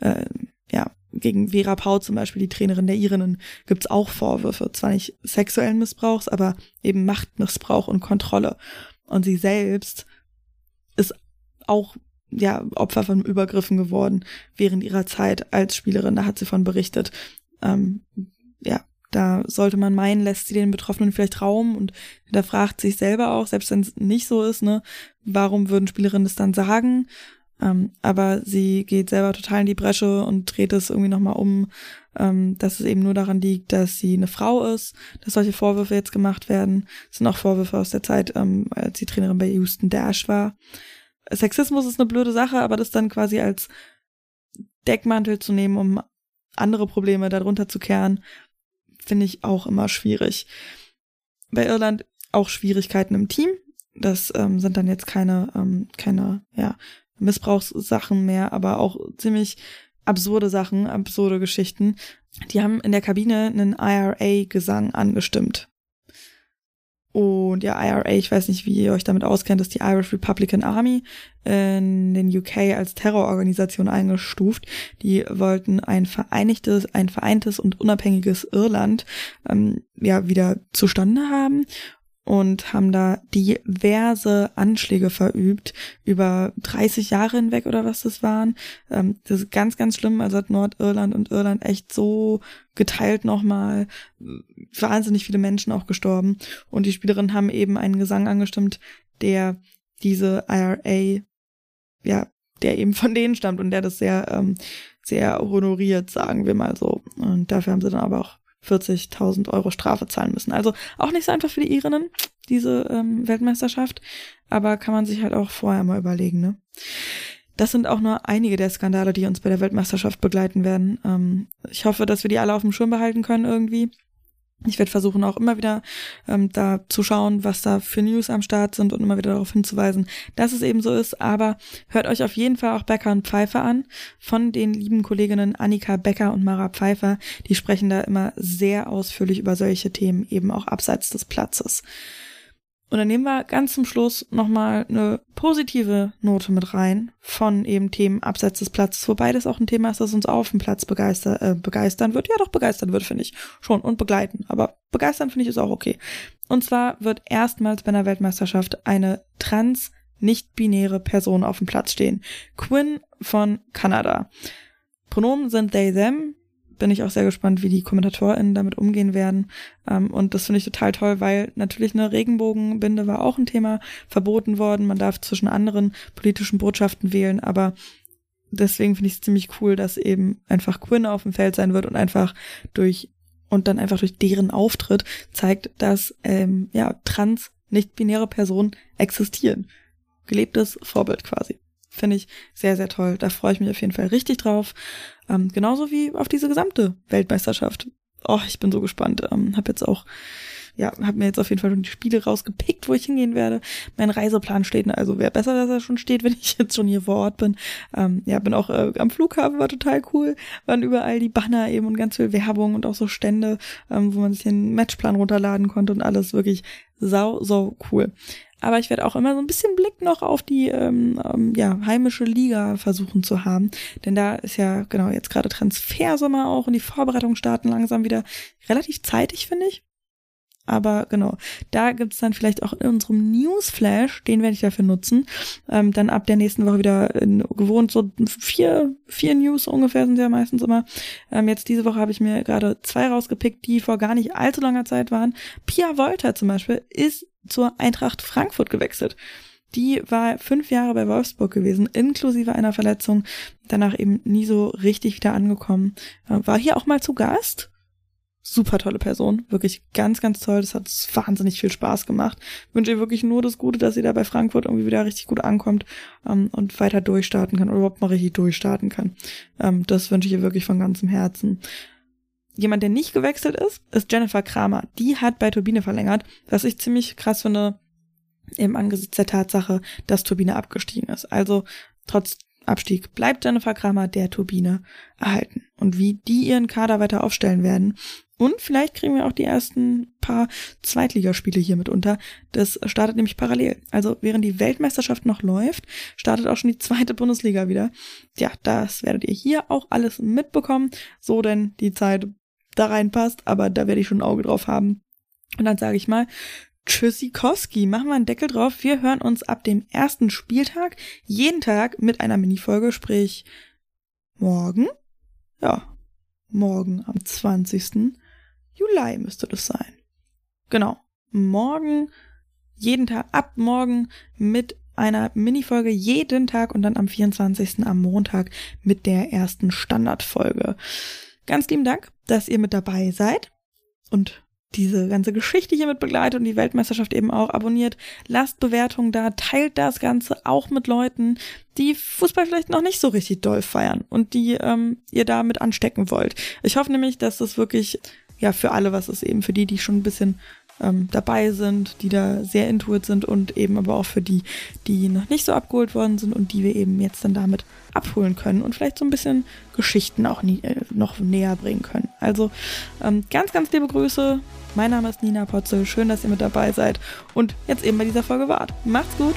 Speaker 1: äh, ja, gegen Vera Pau zum Beispiel, die Trainerin der Irinnen, gibt's auch Vorwürfe. Zwar nicht sexuellen Missbrauchs, aber eben Machtmissbrauch und Kontrolle. Und sie selbst ist auch ja Opfer von Übergriffen geworden während ihrer Zeit als Spielerin. Da hat sie von berichtet. Ähm, ja, da sollte man meinen, lässt sie den Betroffenen vielleicht Raum und da fragt sich selber auch, selbst wenn es nicht so ist, ne, warum würden Spielerinnen das dann sagen? Ähm, aber sie geht selber total in die Bresche und dreht es irgendwie nochmal um, ähm, dass es eben nur daran liegt, dass sie eine Frau ist, dass solche Vorwürfe jetzt gemacht werden. Das sind auch Vorwürfe aus der Zeit, ähm, als sie Trainerin bei Houston Dash war. Sexismus ist eine blöde Sache, aber das dann quasi als Deckmantel zu nehmen, um andere Probleme darunter zu kehren, finde ich auch immer schwierig. Bei Irland auch Schwierigkeiten im Team. Das ähm, sind dann jetzt keine, ähm, keine ja, Missbrauchssachen mehr, aber auch ziemlich absurde Sachen, absurde Geschichten. Die haben in der Kabine einen IRA-Gesang angestimmt. Und ja, IRA, ich weiß nicht, wie ihr euch damit auskennt, ist die Irish Republican Army in den UK als Terrororganisation eingestuft. Die wollten ein vereinigtes, ein vereintes und unabhängiges Irland ähm, ja wieder zustande haben und haben da diverse Anschläge verübt über 30 Jahre hinweg oder was das waren. Ähm, das ist ganz, ganz schlimm. Also hat Nordirland und Irland echt so geteilt nochmal. Wahnsinnig viele Menschen auch gestorben. Und die Spielerinnen haben eben einen Gesang angestimmt, der diese IRA, ja, der eben von denen stammt und der das sehr, ähm, sehr honoriert, sagen wir mal so. Und dafür haben sie dann aber auch 40.000 Euro Strafe zahlen müssen. Also auch nicht so einfach für die Irinnen, diese ähm, Weltmeisterschaft, aber kann man sich halt auch vorher mal überlegen. Ne? Das sind auch nur einige der Skandale, die uns bei der Weltmeisterschaft begleiten werden. Ähm, ich hoffe, dass wir die alle auf dem Schirm behalten können irgendwie. Ich werde versuchen, auch immer wieder ähm, da zu schauen, was da für News am Start sind und immer wieder darauf hinzuweisen, dass es eben so ist. Aber hört euch auf jeden Fall auch Becker und Pfeiffer an von den lieben Kolleginnen Annika Becker und Mara Pfeiffer. Die sprechen da immer sehr ausführlich über solche Themen, eben auch abseits des Platzes. Und dann nehmen wir ganz zum Schluss nochmal eine positive Note mit rein von eben Themen abseits des Platzes, wobei das auch ein Thema ist, das uns auf dem Platz begeister, äh, begeistern wird. Ja, doch begeistern wird, finde ich. Schon. Und begleiten. Aber begeistern finde ich ist auch okay. Und zwar wird erstmals bei einer Weltmeisterschaft eine trans nicht-binäre Person auf dem Platz stehen. Quinn von Kanada. Pronomen sind they, them bin ich auch sehr gespannt, wie die KommentatorInnen damit umgehen werden. Ähm, und das finde ich total toll, weil natürlich eine Regenbogenbinde war auch ein Thema verboten worden. Man darf zwischen anderen politischen Botschaften wählen, aber deswegen finde ich es ziemlich cool, dass eben einfach Quinn auf dem Feld sein wird und einfach durch und dann einfach durch deren Auftritt zeigt, dass ähm, ja trans nicht-binäre Personen existieren. Gelebtes Vorbild quasi. Finde ich sehr, sehr toll. Da freue ich mich auf jeden Fall richtig drauf. Ähm, genauso wie auf diese gesamte Weltmeisterschaft. Oh, ich bin so gespannt. Ähm, hab jetzt auch ja, habe mir jetzt auf jeden Fall schon die Spiele rausgepickt, wo ich hingehen werde. Mein Reiseplan steht, also wäre besser, dass er schon steht, wenn ich jetzt schon hier vor Ort bin. Ähm, ja, bin auch äh, am Flughafen, war total cool. Waren überall die Banner eben und ganz viel Werbung und auch so Stände, ähm, wo man sich den Matchplan runterladen konnte und alles wirklich sau, sau cool. Aber ich werde auch immer so ein bisschen Blick noch auf die ähm, ähm, ja, heimische Liga versuchen zu haben. Denn da ist ja genau jetzt gerade Transfersommer auch und die Vorbereitungen starten langsam wieder relativ zeitig, finde ich. Aber genau, da gibt's dann vielleicht auch in unserem Newsflash, den werde ich dafür nutzen, ähm, dann ab der nächsten Woche wieder in, gewohnt, so vier, vier News ungefähr sind ja meistens immer. Ähm, jetzt diese Woche habe ich mir gerade zwei rausgepickt, die vor gar nicht allzu langer Zeit waren. Pia Wolter zum Beispiel ist zur Eintracht Frankfurt gewechselt. Die war fünf Jahre bei Wolfsburg gewesen, inklusive einer Verletzung, danach eben nie so richtig wieder angekommen. Äh, war hier auch mal zu Gast super tolle Person, wirklich ganz, ganz toll. Das hat wahnsinnig viel Spaß gemacht. Wünsche ihr wirklich nur das Gute, dass sie da bei Frankfurt irgendwie wieder richtig gut ankommt ähm, und weiter durchstarten kann oder überhaupt mal richtig durchstarten kann. Ähm, das wünsche ich ihr wirklich von ganzem Herzen. Jemand, der nicht gewechselt ist, ist Jennifer Kramer. Die hat bei Turbine verlängert, was ich ziemlich krass finde, eben angesichts der Tatsache, dass Turbine abgestiegen ist. Also trotz Abstieg bleibt Jennifer Kramer der Turbine erhalten. Und wie die ihren Kader weiter aufstellen werden, und vielleicht kriegen wir auch die ersten paar Zweitligaspiele hier mit unter. Das startet nämlich parallel. Also während die Weltmeisterschaft noch läuft, startet auch schon die zweite Bundesliga wieder. Ja, das werdet ihr hier auch alles mitbekommen, so denn die Zeit da reinpasst. Aber da werde ich schon ein Auge drauf haben. Und dann sage ich mal, Tschüssikowski, machen wir einen Deckel drauf. Wir hören uns ab dem ersten Spieltag jeden Tag mit einer Minifolge, sprich morgen. Ja, morgen am 20. Juli müsste das sein. Genau. Morgen, jeden Tag, ab morgen mit einer Minifolge jeden Tag und dann am 24. am Montag mit der ersten Standardfolge. Ganz lieben Dank, dass ihr mit dabei seid und diese ganze Geschichte hier mit begleitet und die Weltmeisterschaft eben auch abonniert. Lasst Bewertungen da, teilt das Ganze auch mit Leuten, die Fußball vielleicht noch nicht so richtig doll feiern und die ähm, ihr damit anstecken wollt. Ich hoffe nämlich, dass das wirklich ja für alle was ist, eben für die, die schon ein bisschen ähm, dabei sind, die da sehr intuit sind und eben aber auch für die, die noch nicht so abgeholt worden sind und die wir eben jetzt dann damit abholen können und vielleicht so ein bisschen Geschichten auch nie, äh, noch näher bringen können. Also ähm, ganz, ganz liebe Grüße. Mein Name ist Nina Potzel. Schön, dass ihr mit dabei seid und jetzt eben bei dieser Folge wart. Macht's gut.